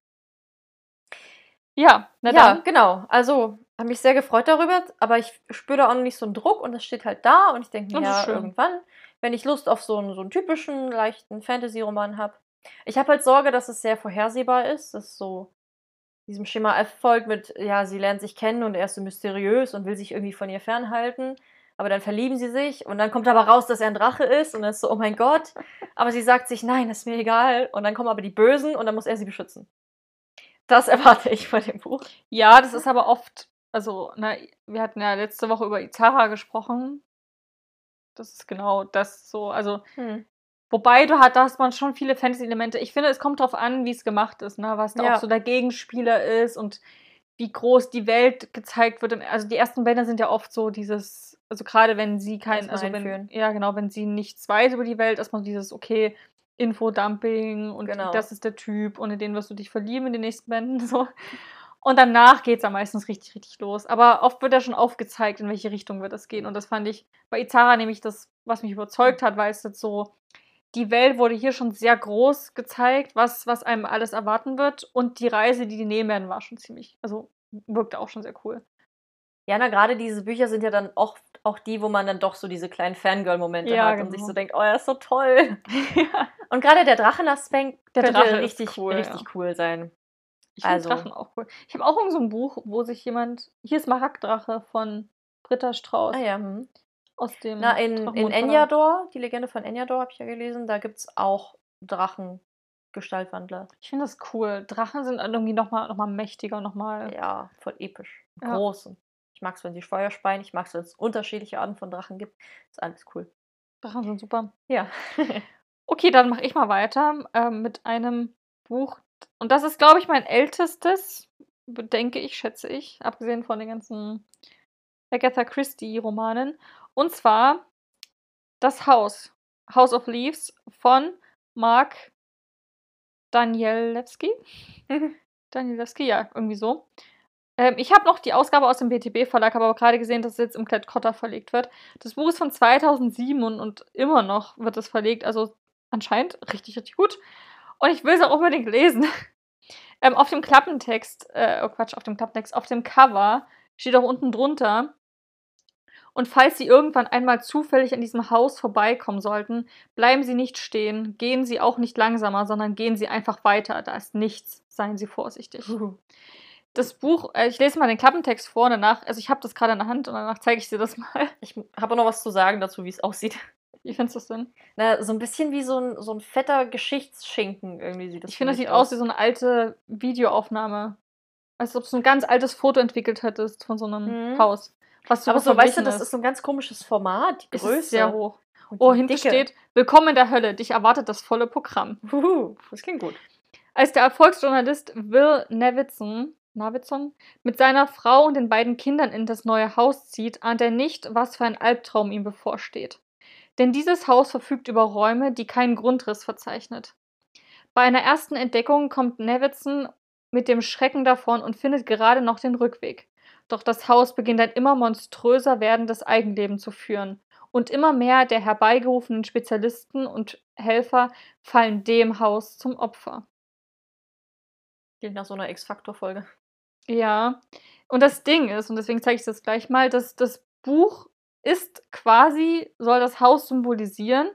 [SPEAKER 1] Ja. Na
[SPEAKER 2] Ja,
[SPEAKER 1] dann.
[SPEAKER 2] genau. Also, habe mich sehr gefreut darüber, aber ich spüre da auch noch nicht so einen Druck und das steht halt da und ich denke mir, ja, irgendwann, wenn ich Lust auf so einen, so einen typischen, leichten Fantasy-Roman habe. Ich habe halt Sorge, dass es sehr vorhersehbar ist, dass so diesem Schema F folgt mit, ja, sie lernt sich kennen und er ist so mysteriös und will sich irgendwie von ihr fernhalten. Aber dann verlieben sie sich und dann kommt aber raus, dass er ein Drache ist und dann ist so, oh mein Gott. Aber sie sagt sich, nein, ist mir egal. Und dann kommen aber die Bösen und dann muss er sie beschützen. Das erwarte ich von dem Buch.
[SPEAKER 1] Ja, das ist aber oft, also, na, wir hatten ja letzte Woche über Izara gesprochen. Das ist genau das so, also,
[SPEAKER 2] Hm.
[SPEAKER 1] wobei du hast, da hast man schon viele Fantasy-Elemente. Ich finde, es kommt drauf an, wie es gemacht ist, ne, was da
[SPEAKER 2] Ja.
[SPEAKER 1] auch so der Gegenspieler ist und wie groß die Welt gezeigt wird. Also, die ersten Bände sind ja oft so dieses, also, gerade wenn sie kein, also, wenn, ja, genau, wenn sie nichts weiß über die Welt, erstmal dieses, okay, Infodumping und
[SPEAKER 2] Genau.
[SPEAKER 1] das ist der Typ und in den wirst du dich verlieben in den nächsten Bänden, so. Und danach geht es dann meistens richtig, richtig los. Aber oft wird ja schon aufgezeigt, in welche Richtung wird es gehen. Und das fand ich bei Izara nämlich das, was mich überzeugt hat, weil es jetzt so, die Welt wurde hier schon sehr groß gezeigt, was, was einem alles erwarten wird. Und die Reise, die die nehmen werden, war schon ziemlich, also wirkte auch schon sehr cool.
[SPEAKER 2] Ja, na, gerade diese Bücher sind ja dann oft auch die, wo man dann doch so diese kleinen Fangirl-Momente
[SPEAKER 1] Ja,
[SPEAKER 2] hat und sich
[SPEAKER 1] genau.
[SPEAKER 2] so denkt, oh, er ist so toll. Und gerade der Drachenaspekt
[SPEAKER 1] Der
[SPEAKER 2] könnte
[SPEAKER 1] Drache
[SPEAKER 2] richtig,
[SPEAKER 1] cool,
[SPEAKER 2] richtig
[SPEAKER 1] ja.
[SPEAKER 2] cool sein.
[SPEAKER 1] Ich finde
[SPEAKER 2] Also.
[SPEAKER 1] Drachen auch cool. Ich habe auch irgend so ein Buch, wo sich jemand, hier ist Maragdrache von Britta Strauß
[SPEAKER 2] Ah ja. Hm.
[SPEAKER 1] aus dem
[SPEAKER 2] Na, in, in. Enyador, die Legende von Enyador habe ich ja gelesen, da gibt es auch Drachen-Gestaltwandler.
[SPEAKER 1] Ich finde das cool. Drachen sind irgendwie nochmal noch mal mächtiger, nochmal.
[SPEAKER 2] Ja, voll episch.
[SPEAKER 1] Ja.
[SPEAKER 2] Groß. Und ich mag es, wenn sie Feuer speien. Ich mag es, wenn es unterschiedliche Arten von Drachen gibt. Ist alles cool.
[SPEAKER 1] Drachen sind super.
[SPEAKER 2] Ja.
[SPEAKER 1] Okay, dann mache ich mal weiter ähm, mit einem Buch. Und das ist, glaube ich, mein ältestes, denke ich, schätze ich, abgesehen von den ganzen Agatha Christie-Romanen. Und zwar Das Haus, House of Leaves von Mark Danielewski. Danielewski, ja, irgendwie so. Ähm, ich habe noch die Ausgabe aus dem BTB-Verlag, habe aber gerade gesehen, dass es jetzt im Klett-Cotta verlegt wird. Das Buch ist von 2007 und, und immer noch wird es verlegt, also anscheinend richtig, richtig gut. Und ich will es auch unbedingt lesen. ähm, auf dem Klappentext, äh, oh Quatsch, auf dem Klappentext, auf dem Cover steht auch unten drunter. Und falls Sie irgendwann einmal zufällig an diesem Haus vorbeikommen sollten, bleiben Sie nicht stehen, gehen Sie auch nicht langsamer, sondern gehen Sie einfach weiter. Da ist nichts, seien Sie vorsichtig. Das Buch, äh, ich lese mal den Klappentext vor und danach, also ich habe das gerade in der Hand und danach zeige ich dir das mal.
[SPEAKER 2] Ich habe auch noch was zu sagen dazu, wie es aussieht.
[SPEAKER 1] Wie findest du das denn?
[SPEAKER 2] Na, so ein bisschen wie so ein, so ein fetter Geschichtsschinken irgendwie sieht das
[SPEAKER 1] Ich
[SPEAKER 2] für
[SPEAKER 1] finde, das sieht aus wie so eine alte Videoaufnahme. Als ob du ein ganz altes Foto entwickelt hättest von so einem
[SPEAKER 2] Mhm.
[SPEAKER 1] Haus. was
[SPEAKER 2] Aber so, weißt du, das
[SPEAKER 1] ist.
[SPEAKER 2] so ein ganz komisches Format, die
[SPEAKER 1] Es
[SPEAKER 2] Größe.
[SPEAKER 1] ist sehr hoch.
[SPEAKER 2] und
[SPEAKER 1] Oh, hinten
[SPEAKER 2] Dicke.
[SPEAKER 1] steht, willkommen in der Hölle, dich erwartet das volle Programm.
[SPEAKER 2] Huhu, das klingt gut.
[SPEAKER 1] Als der Erfolgsjournalist Will Navidson, Navidson mit seiner Frau und den beiden Kindern in das neue Haus zieht, ahnt er nicht, was für ein Albtraum ihm bevorsteht. Denn dieses Haus verfügt über Räume, die keinen Grundriss verzeichnet. Bei einer ersten Entdeckung kommt Navidson mit dem Schrecken davon und findet gerade noch den Rückweg. Doch das Haus beginnt ein immer monströser werdendes Eigenleben zu führen. Und immer mehr der herbeigerufenen Spezialisten und Helfer fallen dem Haus zum Opfer.
[SPEAKER 2] Klingt nach so einer X-Faktor-Folge.
[SPEAKER 1] Ja, und das Ding ist, und deswegen zeige ich das gleich mal, dass das Buch ist quasi, soll das Haus symbolisieren.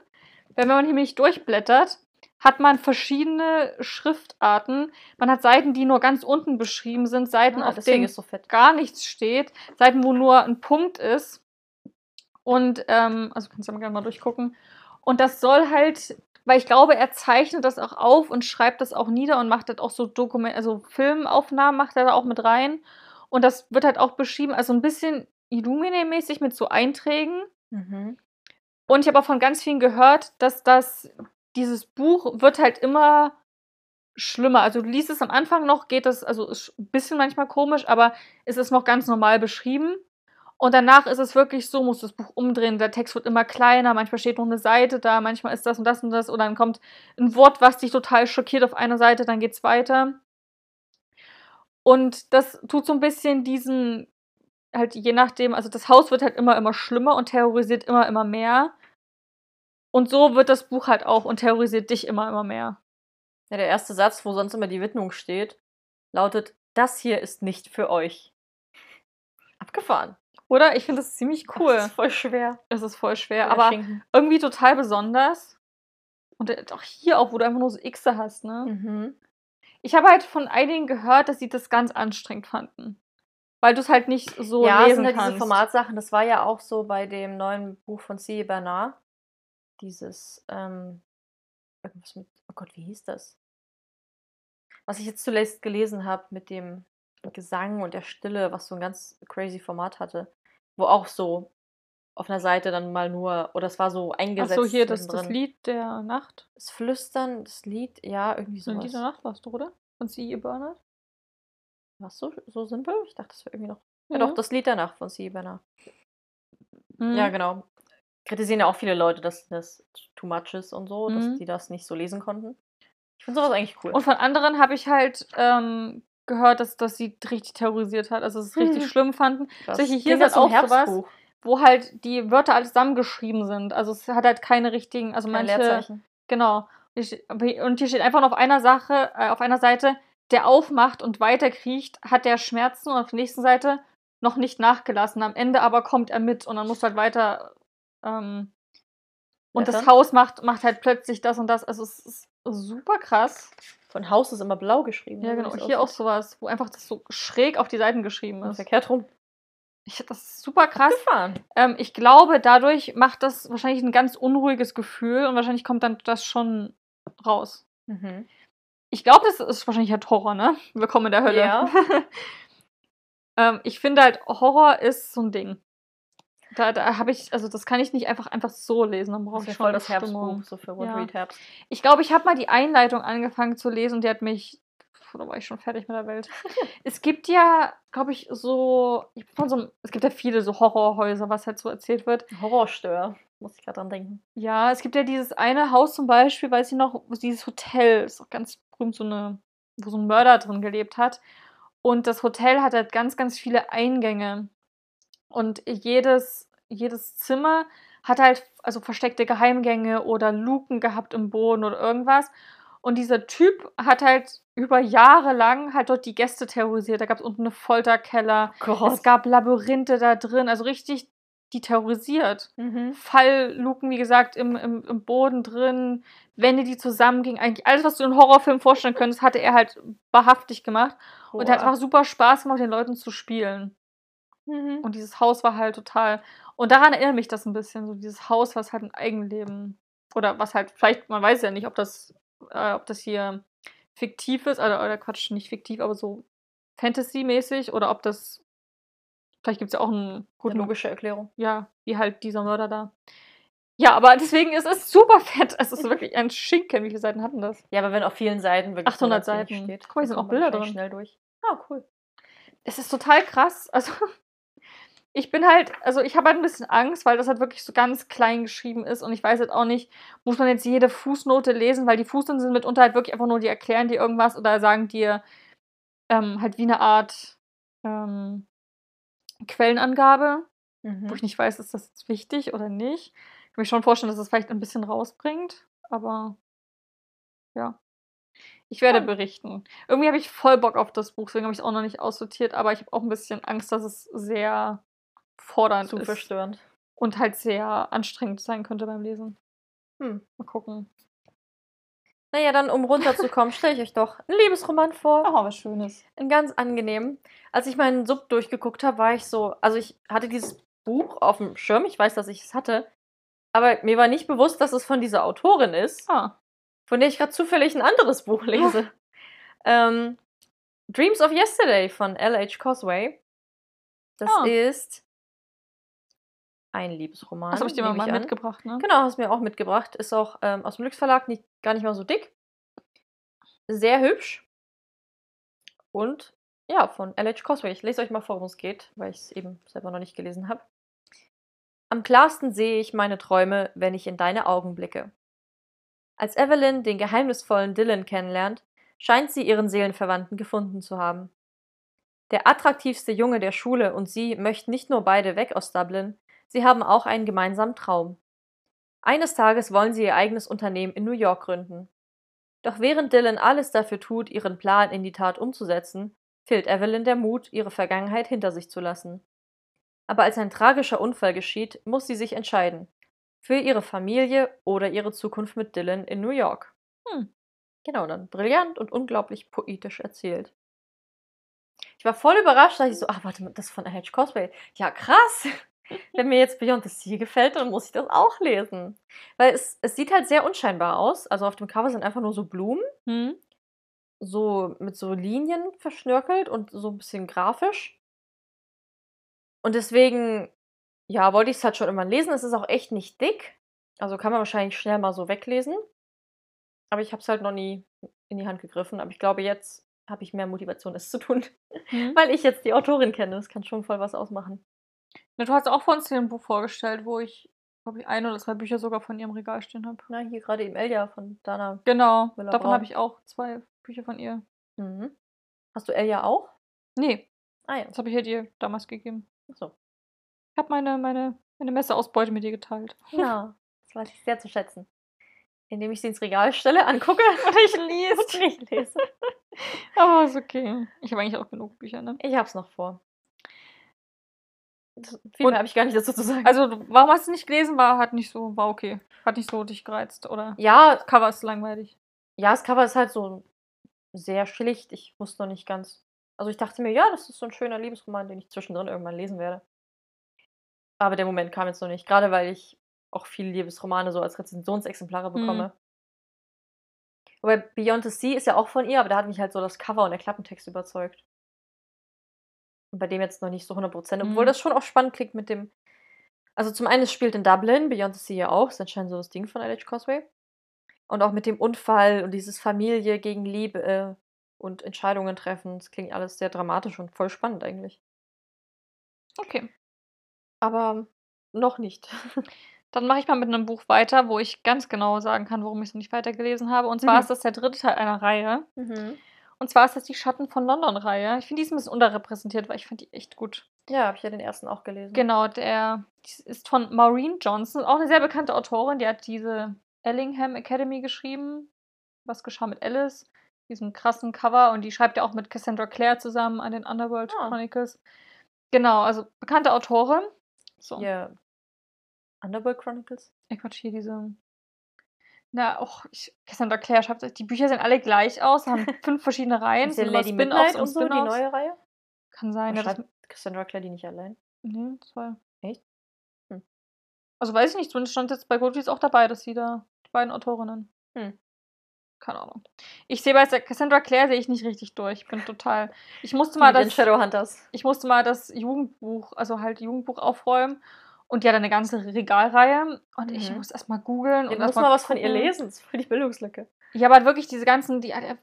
[SPEAKER 1] Wenn man nämlich durchblättert, hat man verschiedene Schriftarten. Man hat Seiten, die nur ganz unten beschrieben sind, Seiten,
[SPEAKER 2] Ah,
[SPEAKER 1] auf denen
[SPEAKER 2] so
[SPEAKER 1] gar nichts steht, Seiten, wo nur ein Punkt ist. Und, ähm, also kannst du ja gerne mal durchgucken. Und das soll halt, weil ich glaube, er zeichnet das auch auf und schreibt das auch nieder und macht das auch so Dokument, also Filmaufnahmen macht er da auch mit rein. Und das wird halt auch beschrieben, also ein bisschen Illumine-mäßig mit so Einträgen.
[SPEAKER 2] Mhm.
[SPEAKER 1] Und ich habe auch von ganz vielen gehört, dass das, dieses Buch wird halt immer schlimmer. Also du liest es am Anfang noch, geht das, also ist ein bisschen manchmal komisch, aber es ist noch ganz normal beschrieben. Und danach ist es wirklich so, musst du das Buch umdrehen, der Text wird immer kleiner, manchmal steht noch eine Seite da, manchmal ist das und das und das, oder dann kommt ein Wort, was dich total schockiert auf einer Seite, dann geht's weiter. Und das tut so ein bisschen diesen, halt je nachdem, also das Haus wird halt immer, immer schlimmer und terrorisiert immer, immer mehr. Und so wird das Buch halt auch und terrorisiert dich immer, immer mehr.
[SPEAKER 2] Ja, der erste Satz, wo sonst immer die Widmung steht, lautet: Das hier ist nicht für euch. Abgefahren.
[SPEAKER 1] Oder? Ich finde das ziemlich cool.
[SPEAKER 2] ist voll schwer.
[SPEAKER 1] Es ist voll schwer,
[SPEAKER 2] Der
[SPEAKER 1] aber
[SPEAKER 2] Schinken.
[SPEAKER 1] irgendwie total besonders. Und äh, auch hier auch, wo du einfach nur so Xe hast, ne?
[SPEAKER 2] Mhm.
[SPEAKER 1] Ich habe halt von einigen gehört, dass sie das ganz anstrengend fanden. Weil du es halt nicht so
[SPEAKER 2] ja, es
[SPEAKER 1] lesen
[SPEAKER 2] sind halt
[SPEAKER 1] kannst.
[SPEAKER 2] diese Formatsachen. Das war ja auch so bei dem neuen Buch von C. Bernard. Dieses, ähm, irgendwas mit, oh Gott, wie hieß das? Was ich jetzt zuletzt gelesen habe mit dem Gesang und der Stille, was so ein ganz crazy Format hatte. Wo auch so auf einer Seite dann mal nur, oder es war so
[SPEAKER 1] Ach
[SPEAKER 2] eingesetzt.
[SPEAKER 1] so, hier das, das. Lied der Nacht.
[SPEAKER 2] Das Flüstern, das Lied, ja, irgendwie
[SPEAKER 1] So
[SPEAKER 2] sowas.
[SPEAKER 1] Lied der Nacht warst du, oder? Von C.E. Bernard?
[SPEAKER 2] Was so, so simpel? Ich dachte, das wäre irgendwie noch. Ja, doch, das Lied der Nacht von C. Bernard.
[SPEAKER 1] Mhm.
[SPEAKER 2] Ja, genau. Kritisieren ja auch viele Leute, dass das too much ist und so, dass
[SPEAKER 1] Mhm.
[SPEAKER 2] die das nicht so lesen konnten. Ich finde sowas eigentlich cool.
[SPEAKER 1] Und von anderen habe ich halt ähm, gehört, dass, dass sie richtig terrorisiert hat, also dass es richtig
[SPEAKER 2] Mhm.
[SPEAKER 1] schlimm fanden. Solche hier
[SPEAKER 2] so einem
[SPEAKER 1] auch sowas. Wo halt die Wörter alle zusammengeschrieben sind. Also es hat halt keine richtigen, also
[SPEAKER 2] Kein
[SPEAKER 1] manche.
[SPEAKER 2] Leerzeichen.
[SPEAKER 1] Genau. Und hier steht einfach auf einer Sache, äh, auf einer Seite, der aufmacht und weiterkriecht, hat der Schmerzen und auf der nächsten Seite noch nicht nachgelassen. Am Ende aber kommt er mit und dann musst du halt weiter. Ähm, und das
[SPEAKER 2] Blättern?
[SPEAKER 1] Haus macht, macht halt plötzlich das und das. Also es ist super krass.
[SPEAKER 2] Von Haus ist immer blau geschrieben.
[SPEAKER 1] Ja,
[SPEAKER 2] ne,
[SPEAKER 1] genau. Und hier auch sowas, wo einfach das so schräg auf die Seiten geschrieben
[SPEAKER 2] Und
[SPEAKER 1] ist.
[SPEAKER 2] verkehrt rum.
[SPEAKER 1] Ich, das ist super krass.
[SPEAKER 2] Gefahren.
[SPEAKER 1] Ähm, ich glaube, dadurch macht das wahrscheinlich ein ganz unruhiges Gefühl und wahrscheinlich kommt dann das schon raus.
[SPEAKER 2] Mhm.
[SPEAKER 1] Ich glaube, das ist wahrscheinlich halt Horror, ne? Willkommen in der Hölle.
[SPEAKER 2] Ja.
[SPEAKER 1] ähm, ich finde halt, Horror ist so ein Ding. Da, da habe ich, also das kann ich nicht einfach, einfach so lesen, dann brauche ich schon
[SPEAKER 2] voll das. Herbstbuch, so für What
[SPEAKER 1] Ja.
[SPEAKER 2] Read Herbst.
[SPEAKER 1] Ich glaube, ich habe mal die Einleitung angefangen zu lesen und die hat mich, da war ich schon fertig mit der Welt. es gibt ja, glaube ich, so, ich bin von so einem, es gibt ja viele so Horrorhäuser, was halt so erzählt wird.
[SPEAKER 2] Horrorstör. Muss ich gerade dran denken.
[SPEAKER 1] Ja, es gibt ja dieses eine Haus zum Beispiel, weiß ich noch, dieses Hotel, ist auch ganz berühmt, so eine, wo so ein Mörder drin gelebt hat. Und das Hotel hat halt ganz, ganz viele Eingänge. Und jedes, jedes Zimmer hat halt also versteckte Geheimgänge oder Luken gehabt im Boden oder irgendwas. Und dieser Typ hat halt über Jahre lang halt dort die Gäste terrorisiert. Da gab es unten eine Folterkeller.
[SPEAKER 2] Gott.
[SPEAKER 1] Es gab Labyrinthe da drin, also richtig die terrorisiert.
[SPEAKER 2] Mhm.
[SPEAKER 1] Fallluken, wie gesagt, im, im, im Boden drin, Wände, die zusammengingen. Eigentlich alles, was du in Horrorfilmen vorstellen könntest, hatte er halt wahrhaftig gemacht. Und er hat
[SPEAKER 2] Boah.
[SPEAKER 1] einfach super Spaß gemacht, den Leuten zu spielen.
[SPEAKER 2] Mhm.
[SPEAKER 1] Und dieses Haus war halt total. Und daran erinnert mich das ein bisschen, so dieses Haus, was halt ein Eigenleben. Oder was halt, vielleicht, man weiß ja nicht, ob das, äh, ob das hier fiktiv ist, oder, oder Quatsch, nicht fiktiv, aber so Fantasy-mäßig, oder ob das Vielleicht gibt es ja auch einen
[SPEAKER 2] Eine
[SPEAKER 1] guten
[SPEAKER 2] logische Erklärung.
[SPEAKER 1] Ja, wie halt dieser Mörder da. Ja, aber deswegen ist es super fett. Es ist wirklich ein Schinken. Wie viele Seiten hatten das?
[SPEAKER 2] Ja, aber wenn auf vielen Seiten wirklich
[SPEAKER 1] 800
[SPEAKER 2] so relativ
[SPEAKER 1] Seiten.
[SPEAKER 2] steht,
[SPEAKER 1] Guck mal, hier sind auch Bilder drin.
[SPEAKER 2] schnell durch. Ah, cool.
[SPEAKER 1] Es ist total krass. Also, ich bin halt, also ich habe halt ein bisschen Angst, weil das halt wirklich so ganz klein geschrieben ist und ich weiß halt auch nicht, muss man jetzt jede Fußnote lesen, weil die Fußnoten sind mitunter halt wirklich einfach nur, die erklären dir irgendwas oder sagen dir ähm, halt wie eine Art ähm, Quellenangabe,
[SPEAKER 2] Mhm.
[SPEAKER 1] wo ich nicht weiß, ist das jetzt wichtig oder nicht. Ich kann mir schon vorstellen, dass es das vielleicht ein bisschen rausbringt, aber ja. Ich werde berichten. Irgendwie habe ich voll Bock auf das Buch, deswegen habe ich es auch noch nicht aussortiert, aber ich habe auch ein bisschen Angst, dass es sehr fordernd
[SPEAKER 2] Zu
[SPEAKER 1] ist
[SPEAKER 2] verstörend.
[SPEAKER 1] und halt sehr anstrengend sein könnte beim Lesen.
[SPEAKER 2] Hm.
[SPEAKER 1] Mal gucken.
[SPEAKER 2] Naja, dann, um runterzukommen, stelle ich euch doch einen Liebesroman vor.
[SPEAKER 1] Oh, was Schönes.
[SPEAKER 2] Einen ganz angenehmen. Als ich meinen Sub durchgeguckt habe, war ich so, also ich hatte dieses Buch auf dem Schirm, ich weiß, dass ich es hatte, aber mir war nicht bewusst, dass es von dieser Autorin ist,
[SPEAKER 1] Ah,
[SPEAKER 2] von der ich gerade zufällig ein anderes Buch lese. ähm, Dreams of Yesterday von L.H. Cosway. Das
[SPEAKER 1] Ah.
[SPEAKER 2] ist ein Liebesroman.
[SPEAKER 1] das habe ich dir mal,
[SPEAKER 2] an.
[SPEAKER 1] mitgebracht, ne?
[SPEAKER 2] Genau, hast mir auch mitgebracht. Ist auch ähm, aus dem Lux Verlag, nicht, gar nicht mal so dick. Sehr hübsch. Und ja, von L.H. Cosway. Ich lese euch mal vor, worum es geht, weil ich es eben selber noch nicht gelesen habe. Am klarsten sehe ich meine Träume, wenn ich in deine Augen blicke. Als Evelyn den geheimnisvollen Dylan kennenlernt, scheint sie ihren Seelenverwandten gefunden zu haben. Der attraktivste Junge der Schule und sie möchten nicht nur beide weg aus Dublin, sie haben auch einen gemeinsamen Traum. Eines Tages wollen sie ihr eigenes Unternehmen in New York gründen. Doch während Dylan alles dafür tut, ihren Plan in die Tat umzusetzen, fehlt Evelyn der Mut, ihre Vergangenheit hinter sich zu lassen. Aber als ein tragischer Unfall geschieht, muss sie sich entscheiden. Für ihre Familie oder ihre Zukunft mit Dylan in New York.
[SPEAKER 1] Hm.
[SPEAKER 2] Genau, dann brillant und unglaublich poetisch erzählt. Ich war voll überrascht, dass ich so, ach, warte mal, das ist von H. Cosway. Ja, krass. Wenn mir jetzt Beyond the Sea gefällt, dann muss ich das auch lesen. Weil es, es sieht halt sehr unscheinbar aus. Also auf dem Cover sind einfach nur so Blumen,
[SPEAKER 1] Hm?
[SPEAKER 2] so mit so Linien verschnörkelt und so ein bisschen grafisch. Und deswegen, ja, wollte ich es halt schon immer lesen. Es ist auch echt nicht dick. Also kann man wahrscheinlich schnell mal so weglesen. Aber ich habe es halt noch nie in die Hand gegriffen. Aber ich glaube, jetzt habe ich mehr Motivation, es zu tun.
[SPEAKER 1] Hm?
[SPEAKER 2] Weil ich jetzt die Autorin kenne. Das kann schon voll was ausmachen.
[SPEAKER 1] Ja, du hast auch vor uns ein Buch vorgestellt, wo ich, glaube ich, ein oder zwei Bücher sogar von ihrem Regal stehen habe.
[SPEAKER 2] Na, hier gerade im Elia von Dana.
[SPEAKER 1] Genau, davon habe ich auch zwei Bücher von ihr.
[SPEAKER 2] Mhm. Hast du Elia auch?
[SPEAKER 1] Nee,
[SPEAKER 2] Ah ja.
[SPEAKER 1] das habe ich ja dir damals gegeben.
[SPEAKER 2] Achso.
[SPEAKER 1] Ich habe meine, meine, meine Messeausbeute mit dir geteilt.
[SPEAKER 2] Ja, das weiß ich sehr zu schätzen. Indem ich sie ins Regal stelle, angucke
[SPEAKER 1] Und ich liest.
[SPEAKER 2] und nicht lese.
[SPEAKER 1] Aber ist okay. Ich habe eigentlich auch genug Bücher, ne?
[SPEAKER 2] Ich hab's noch vor. Viel mehr habe ich gar nicht dazu zu sagen.
[SPEAKER 1] Also, warum hast du nicht gelesen? War, hat nicht so, war okay. Hat nicht so dich gereizt, oder?
[SPEAKER 2] ja,
[SPEAKER 1] Das Cover ist langweilig.
[SPEAKER 2] ja, das Cover ist halt so sehr schlicht. Ich wusste noch nicht ganz. Also ich dachte mir, ja, das ist so ein schöner Liebesroman, den ich zwischendrin irgendwann lesen werde. Aber der Moment kam jetzt noch nicht. Gerade weil ich auch viele Liebesromane so als Rezensionsexemplare bekomme. Wobei Beyond the Sea ist ja auch von ihr, aber da hat mich halt so das Cover und der Klappentext überzeugt. Bei dem jetzt noch nicht so 100%, obwohl
[SPEAKER 1] Mhm.
[SPEAKER 2] das schon auch spannend klingt mit dem. Also zum einen, es spielt in Dublin, Beyond the Sea ja auch, ist anscheinend so das Ding von L.H. Cosway. Und auch mit dem Unfall und dieses Familie gegen Liebe äh, und Entscheidungen treffen. Das klingt alles sehr dramatisch und voll spannend eigentlich.
[SPEAKER 1] Okay.
[SPEAKER 2] Aber noch nicht.
[SPEAKER 1] Dann mache ich mal mit einem Buch weiter, wo ich ganz genau sagen kann, warum ich es noch nicht weitergelesen habe. Und zwar
[SPEAKER 2] Mhm.
[SPEAKER 1] ist das der dritte Teil einer Reihe.
[SPEAKER 2] Mhm.
[SPEAKER 1] Und zwar ist das die Schatten von London-Reihe. Ich finde, die ist ein bisschen unterrepräsentiert, weil ich finde die echt gut.
[SPEAKER 2] Ja, habe ich ja den ersten auch gelesen.
[SPEAKER 1] Genau, der ist von Maureen Johnson, auch eine sehr bekannte Autorin. Die hat diese Ellingham Academy geschrieben. Was geschah mit Alice? Diesem krassen Cover. Und die schreibt ja auch mit Cassandra Clare zusammen an den Underworld
[SPEAKER 2] Ah.
[SPEAKER 1] Chronicles. Genau, also bekannte Autorin. So.
[SPEAKER 2] Hier. Underworld Chronicles?
[SPEAKER 1] Ich Quatsch, hier diese. Na, auch ich, Cassandra Clare schreibt, die Bücher sehen alle gleich aus, haben fünf verschiedene Reihen. Sind
[SPEAKER 2] Lady Midnight und so, die neue Reihe?
[SPEAKER 1] Kann sein, ja,
[SPEAKER 2] Schreibt Cassandra Clare die nicht allein?
[SPEAKER 1] nee, das war.
[SPEAKER 2] Echt? Hm.
[SPEAKER 1] Also weiß ich nicht, zumindest stand jetzt bei Goldfies auch dabei, dass sie da die beiden Autorinnen.
[SPEAKER 2] Hm.
[SPEAKER 1] keine Ahnung. Ich sehe bei Cassandra Clare sehe ich nicht richtig durch. Ich bin total. Ich musste mal das.
[SPEAKER 2] Shadowhunters.
[SPEAKER 1] Ich musste mal das Jugendbuch, also halt Jugendbuch aufräumen. Und die hat eine ganze Regalreihe. Und ich
[SPEAKER 2] Mhm.
[SPEAKER 1] muss erstmal googeln.
[SPEAKER 2] Ich
[SPEAKER 1] und
[SPEAKER 2] muss
[SPEAKER 1] erst
[SPEAKER 2] mal was von ihr lesen. Das ist für die Bildungslücke.
[SPEAKER 1] Ja, aber wirklich diese ganzen, die hat ja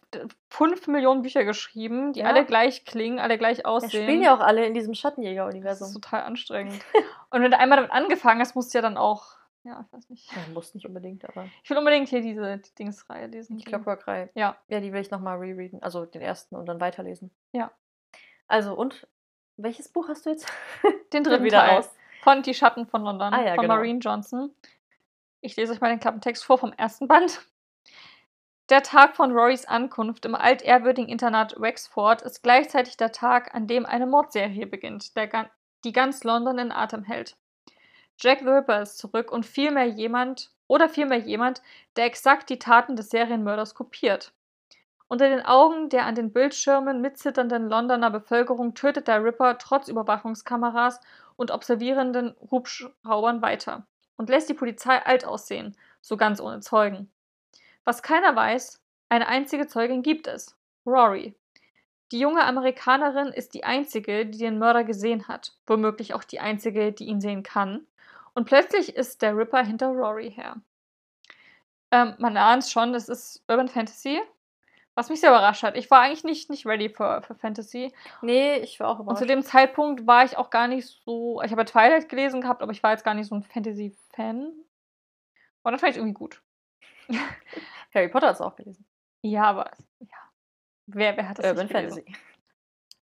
[SPEAKER 1] fünf Millionen Bücher geschrieben, die
[SPEAKER 2] Ja.
[SPEAKER 1] alle gleich klingen, alle gleich
[SPEAKER 2] Wir
[SPEAKER 1] aussehen.
[SPEAKER 2] spielen ja auch alle in diesem
[SPEAKER 1] Das ist
[SPEAKER 2] Schattenjäger-Universum.
[SPEAKER 1] total anstrengend. und wenn du einmal damit angefangen hast, musst du ja dann auch. Ja, ich weiß nicht.
[SPEAKER 2] Ja, muss nicht unbedingt, aber
[SPEAKER 1] Ich will unbedingt hier diese die Dingsreihe lesen.
[SPEAKER 2] die Clockwork-Reihe.
[SPEAKER 1] Ja.
[SPEAKER 2] Ja, die will ich nochmal rereaden. Also den ersten und dann weiterlesen.
[SPEAKER 1] Ja.
[SPEAKER 2] Also, und welches Buch hast du jetzt?
[SPEAKER 1] Den dritten
[SPEAKER 2] wieder
[SPEAKER 1] Teil
[SPEAKER 2] raus.
[SPEAKER 1] Von Die Schatten von London
[SPEAKER 2] Ah ja,
[SPEAKER 1] von
[SPEAKER 2] genau.
[SPEAKER 1] Maureen Johnson. Ich lese euch mal den Klappentext vor vom ersten Band. Der Tag von Rorys Ankunft im altehrwürdigen Internat Wexford ist gleichzeitig der Tag, an dem eine Mordserie beginnt, die ganz London in Atem hält. Jack the Ripper ist zurück und vielmehr jemand, oder vielmehr jemand, der exakt die Taten des Serienmörders kopiert. Unter den Augen der an den Bildschirmen mitzitternden Londoner Bevölkerung tötet der Ripper trotz Überwachungskameras und observierenden Hubschraubern weiter und lässt die Polizei alt aussehen, so ganz ohne Zeugen. Was keiner weiß, eine einzige Zeugin gibt es, Rory. Die junge Amerikanerin ist die einzige, die den Mörder gesehen hat, womöglich auch die einzige, die ihn sehen kann. Und plötzlich ist der Ripper hinter Rory her. Ähm, man ahnt schon, es ist Urban Fantasy, was mich sehr überrascht hat. Ich war eigentlich nicht, nicht ready für, für Fantasy.
[SPEAKER 2] Nee, ich war auch
[SPEAKER 1] Und
[SPEAKER 2] überrascht.
[SPEAKER 1] zu dem Zeitpunkt war ich auch gar nicht so. Ich habe ja Twilight gelesen gehabt, aber ich war jetzt gar nicht so ein Fantasy-Fan. Und dann fand ich irgendwie gut.
[SPEAKER 2] Harry Potter hat es auch gelesen.
[SPEAKER 1] Ja, aber ja. Wer, wer hat das
[SPEAKER 2] Urban
[SPEAKER 1] gelesen?
[SPEAKER 2] Fantasy.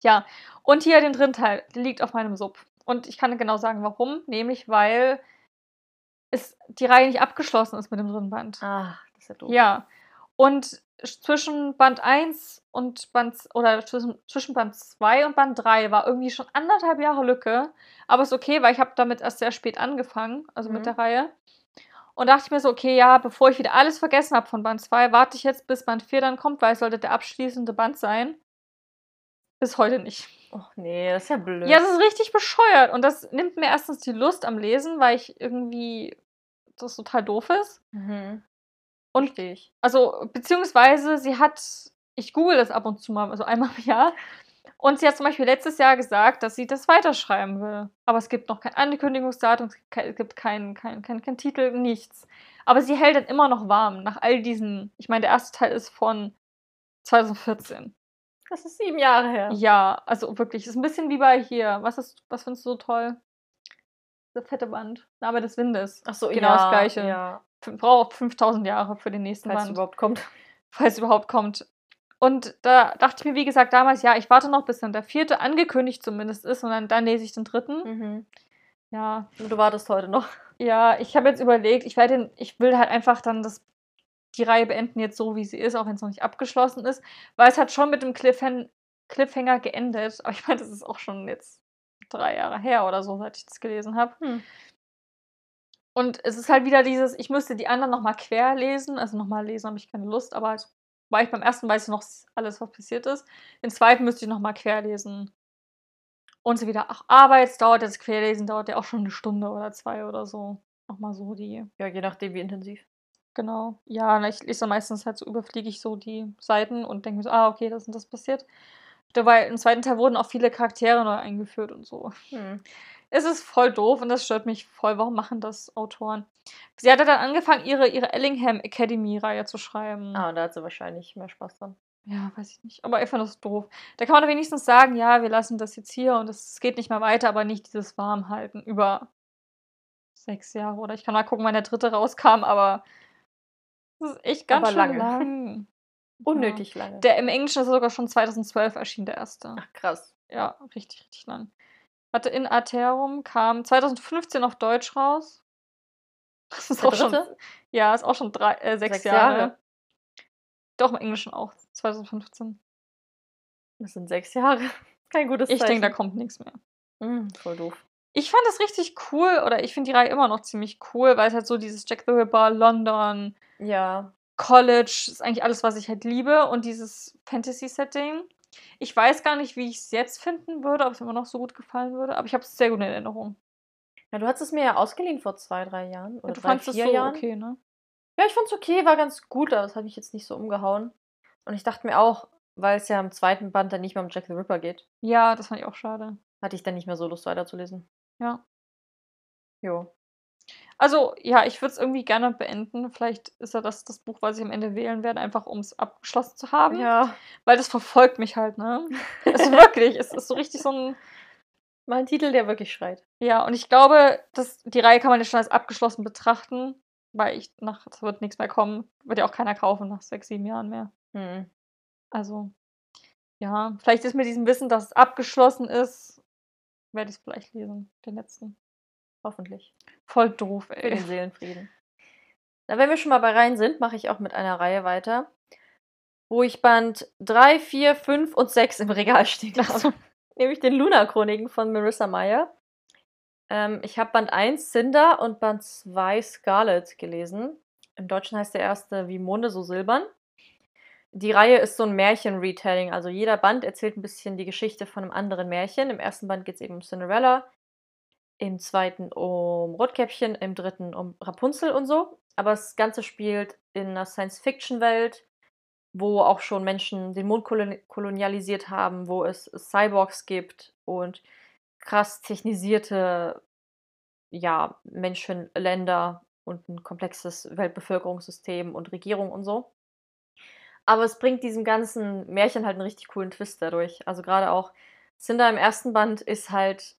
[SPEAKER 1] Ja, und hier den dritten Teil, der liegt auf meinem Sub. Und ich kann genau sagen, warum. Nämlich, weil es die Reihe nicht abgeschlossen ist mit dem dritten Band.
[SPEAKER 2] Ah, das ist ja doof.
[SPEAKER 1] Ja. Und zwischen Band 1 und Band oder zwischen, zwischen Band 2 und Band 3 war irgendwie schon anderthalb Jahre Lücke. Aber ist okay, weil ich habe damit erst sehr spät angefangen, also
[SPEAKER 2] Mhm.
[SPEAKER 1] mit der Reihe. Und dachte ich mir so, okay, ja, bevor ich wieder alles vergessen habe von Band 2, warte ich jetzt, bis Band 4 dann kommt, weil es sollte der abschließende Band sein. Bis heute nicht.
[SPEAKER 2] Och nee, das ist ja blöd.
[SPEAKER 1] Ja, das ist richtig bescheuert. Und das nimmt mir erstens die Lust am Lesen, weil ich irgendwie das total doof ist.
[SPEAKER 2] mhm. Ich.
[SPEAKER 1] also, beziehungsweise sie hat, ich google das ab und zu mal, also einmal im Jahr. Und sie hat zum Beispiel letztes Jahr gesagt, dass sie das weiterschreiben will. Aber es gibt noch kein Ankündigungsdatum, es gibt keinen kein, kein, kein Titel, nichts. Aber sie hält dann immer noch warm nach all diesen. Ich meine, der erste Teil ist von 2014.
[SPEAKER 2] Das ist sieben Jahre her.
[SPEAKER 1] Ja, also wirklich. Ist ein bisschen wie bei hier. Was, ist, was findest du so toll? Der fette Band. Name des Windes.
[SPEAKER 2] Ach so,
[SPEAKER 1] Genau
[SPEAKER 2] ja,
[SPEAKER 1] das Gleiche.
[SPEAKER 2] Ja,
[SPEAKER 1] Braucht 5000 Jahre für den nächsten
[SPEAKER 2] falls
[SPEAKER 1] Band.
[SPEAKER 2] überhaupt kommt.
[SPEAKER 1] falls es überhaupt kommt. Und da dachte ich mir, wie gesagt, damals, ja, ich warte noch, bis dann der vierte angekündigt zumindest ist und dann, dann lese ich den dritten.
[SPEAKER 2] Mhm.
[SPEAKER 1] Ja,
[SPEAKER 2] Und du wartest heute noch.
[SPEAKER 1] ja, ich habe jetzt überlegt, ich werde, ich will halt einfach dann das, die Reihe beenden jetzt so, wie sie ist, auch wenn es noch nicht abgeschlossen ist, weil es hat schon mit dem Cliffhan Cliffhanger geendet. Aber ich meine, das ist auch schon jetzt drei Jahre her oder so, seit ich das gelesen habe.
[SPEAKER 2] Hm.
[SPEAKER 1] Und es ist halt wieder dieses, ich müsste die anderen nochmal quer lesen. Also nochmal lesen habe ich keine Lust, aber war ich beim ersten weiß ich noch alles, was passiert ist. Den zweiten müsste ich nochmal quer lesen. Und so wieder, ach, Arbeit, dauert jetzt querlesen, dauert ja auch schon eine Stunde oder zwei oder so. Nochmal so die,
[SPEAKER 2] Ja, je nachdem, wie intensiv.
[SPEAKER 1] genau. Ja, ich lese meistens halt so, überfliege ich so die Seiten und denke mir so, ah, okay, das und das passiert. Dabei im zweiten Teil wurden auch viele Charaktere neu eingeführt und so.
[SPEAKER 2] Hm.
[SPEAKER 1] Es ist voll doof und das stört mich voll. Warum machen das Autoren? Sie hatte dann angefangen, ihre, ihre Ellingham Academy-Reihe zu schreiben.
[SPEAKER 2] Ah, da hat sie wahrscheinlich mehr Spaß dran.
[SPEAKER 1] Ja, weiß ich nicht. Aber ich fand das doof. Da kann man doch wenigstens sagen, ja, wir lassen das jetzt hier und es geht nicht mehr weiter, aber nicht dieses Warmhalten über sechs Jahre. Oder ich kann mal gucken, wann der dritte rauskam, aber das ist echt ganz
[SPEAKER 2] Aber
[SPEAKER 1] schön
[SPEAKER 2] lange.
[SPEAKER 1] lang.
[SPEAKER 2] Unnötig lange.
[SPEAKER 1] Ja. Der im Englischen ist sogar schon 2012 erschienen, der erste.
[SPEAKER 2] Ach, krass.
[SPEAKER 1] Ja, richtig, richtig lang. Warte, in Aterum kam 2015 auf Deutsch raus. Das ist
[SPEAKER 2] Der
[SPEAKER 1] auch schon. Ja, ist auch schon drei, äh, sechs,
[SPEAKER 2] Sechs
[SPEAKER 1] Jahre.
[SPEAKER 2] Jahre.
[SPEAKER 1] Doch, im Englischen auch. 2015.
[SPEAKER 2] Das sind sechs Jahre. Kein gutes
[SPEAKER 1] Ich
[SPEAKER 2] Zeichen.
[SPEAKER 1] denke, da kommt nichts mehr.
[SPEAKER 2] Hm, voll doof.
[SPEAKER 1] Ich fand das richtig cool, oder ich finde die Reihe immer noch ziemlich cool, weil es halt so dieses Jack the Ripper, London,
[SPEAKER 2] Ja.
[SPEAKER 1] College, ist eigentlich alles, was ich halt liebe und dieses Fantasy-Setting. Ich weiß gar nicht, wie ich es jetzt finden würde, ob es mir immer noch so gut gefallen würde, aber ich habe es sehr gut in Erinnerung.
[SPEAKER 2] Ja, du hattest es mir ja ausgeliehen vor zwei, drei Jahren. Oder
[SPEAKER 1] du
[SPEAKER 2] drei,
[SPEAKER 1] fandest es so
[SPEAKER 2] Jahren.
[SPEAKER 1] okay, ne?
[SPEAKER 2] Ja, ich fand's okay, war ganz gut, aber das hat mich jetzt nicht so umgehauen. Und ich dachte mir auch, weil es ja im zweiten Band dann nicht mehr um Jack the Ripper geht,
[SPEAKER 1] Ja, das fand ich auch schade.
[SPEAKER 2] hatte ich dann nicht mehr so Lust weiterzulesen.
[SPEAKER 1] Ja.
[SPEAKER 2] Jo.
[SPEAKER 1] Also, ja, ich würde es irgendwie gerne beenden. Vielleicht ist ja das das Buch, was ich am Ende wählen werde, einfach um es abgeschlossen zu haben.
[SPEAKER 2] Ja,
[SPEAKER 1] Weil das verfolgt mich halt, ne? Also wirklich, es ist so richtig so ein.
[SPEAKER 2] mal ein Titel, der wirklich schreit.
[SPEAKER 1] Ja, und ich glaube, dass die Reihe kann man jetzt schon als abgeschlossen betrachten, weil ich nach, es wird nichts mehr kommen. Wird ja auch keiner kaufen nach sechs, sieben Jahren mehr.
[SPEAKER 2] Hm.
[SPEAKER 1] Also, ja, vielleicht ist mit diesem Wissen, dass es abgeschlossen ist, werde ich es vielleicht lesen, den letzten.
[SPEAKER 2] Hoffentlich.
[SPEAKER 1] Voll doof,
[SPEAKER 2] Für
[SPEAKER 1] ey.
[SPEAKER 2] den Seelenfrieden. Na, wenn wir schon mal bei Reihen sind, mache ich auch mit einer Reihe weiter, wo ich Band 3, 4, 5 und 6 im Regal stehen habe.
[SPEAKER 1] so.
[SPEAKER 2] Nämlich den Luna-Chroniken von Marissa Meyer. Ähm, ich habe Band 1 Cinder und Band 2 Scarlet gelesen. Im Deutschen heißt der erste Wie Monde so silbern. Die Reihe ist so ein Märchen-Retelling. Also jeder Band erzählt ein bisschen die Geschichte von einem anderen Märchen. Im ersten Band geht es eben um Cinderella, im zweiten um Rotkäppchen, im dritten um Rapunzel und so. Aber das Ganze spielt in einer Science-Fiction-Welt, wo auch schon Menschen den Mond koloni kolonialisiert haben, wo es Cyborgs gibt und krass technisierte ja, Menschenländer und ein komplexes Weltbevölkerungssystem und Regierung und so. Aber es bringt diesem ganzen Märchen halt einen richtig coolen Twist dadurch. Also gerade auch Cinder im ersten Band ist halt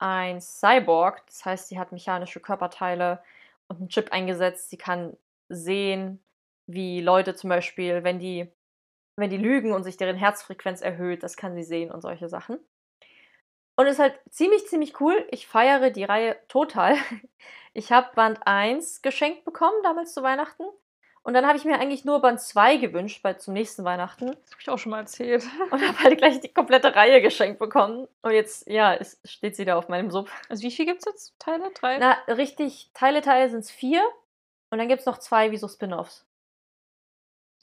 [SPEAKER 2] ein Cyborg, das heißt, sie hat mechanische Körperteile und einen Chip eingesetzt. Sie kann sehen, wie Leute zum Beispiel, wenn die, wenn die lügen und sich deren Herzfrequenz erhöht, das kann sie sehen und solche Sachen. Und ist halt ziemlich, ziemlich cool. Ich feiere die Reihe total. Ich habe Band 1 geschenkt bekommen, damals zu Weihnachten. Und dann habe ich mir eigentlich nur Band 2 gewünscht bei, zum nächsten Weihnachten.
[SPEAKER 1] Das habe ich auch schon mal erzählt.
[SPEAKER 2] Und habe halt gleich die komplette Reihe geschenkt bekommen. Und jetzt, ja, es steht sie da auf meinem Sub.
[SPEAKER 1] Also wie viel gibt es jetzt? Teile? Drei?
[SPEAKER 2] Na, richtig, Teile, Teile sind es vier. Und dann gibt es noch zwei wie so Spin-Offs.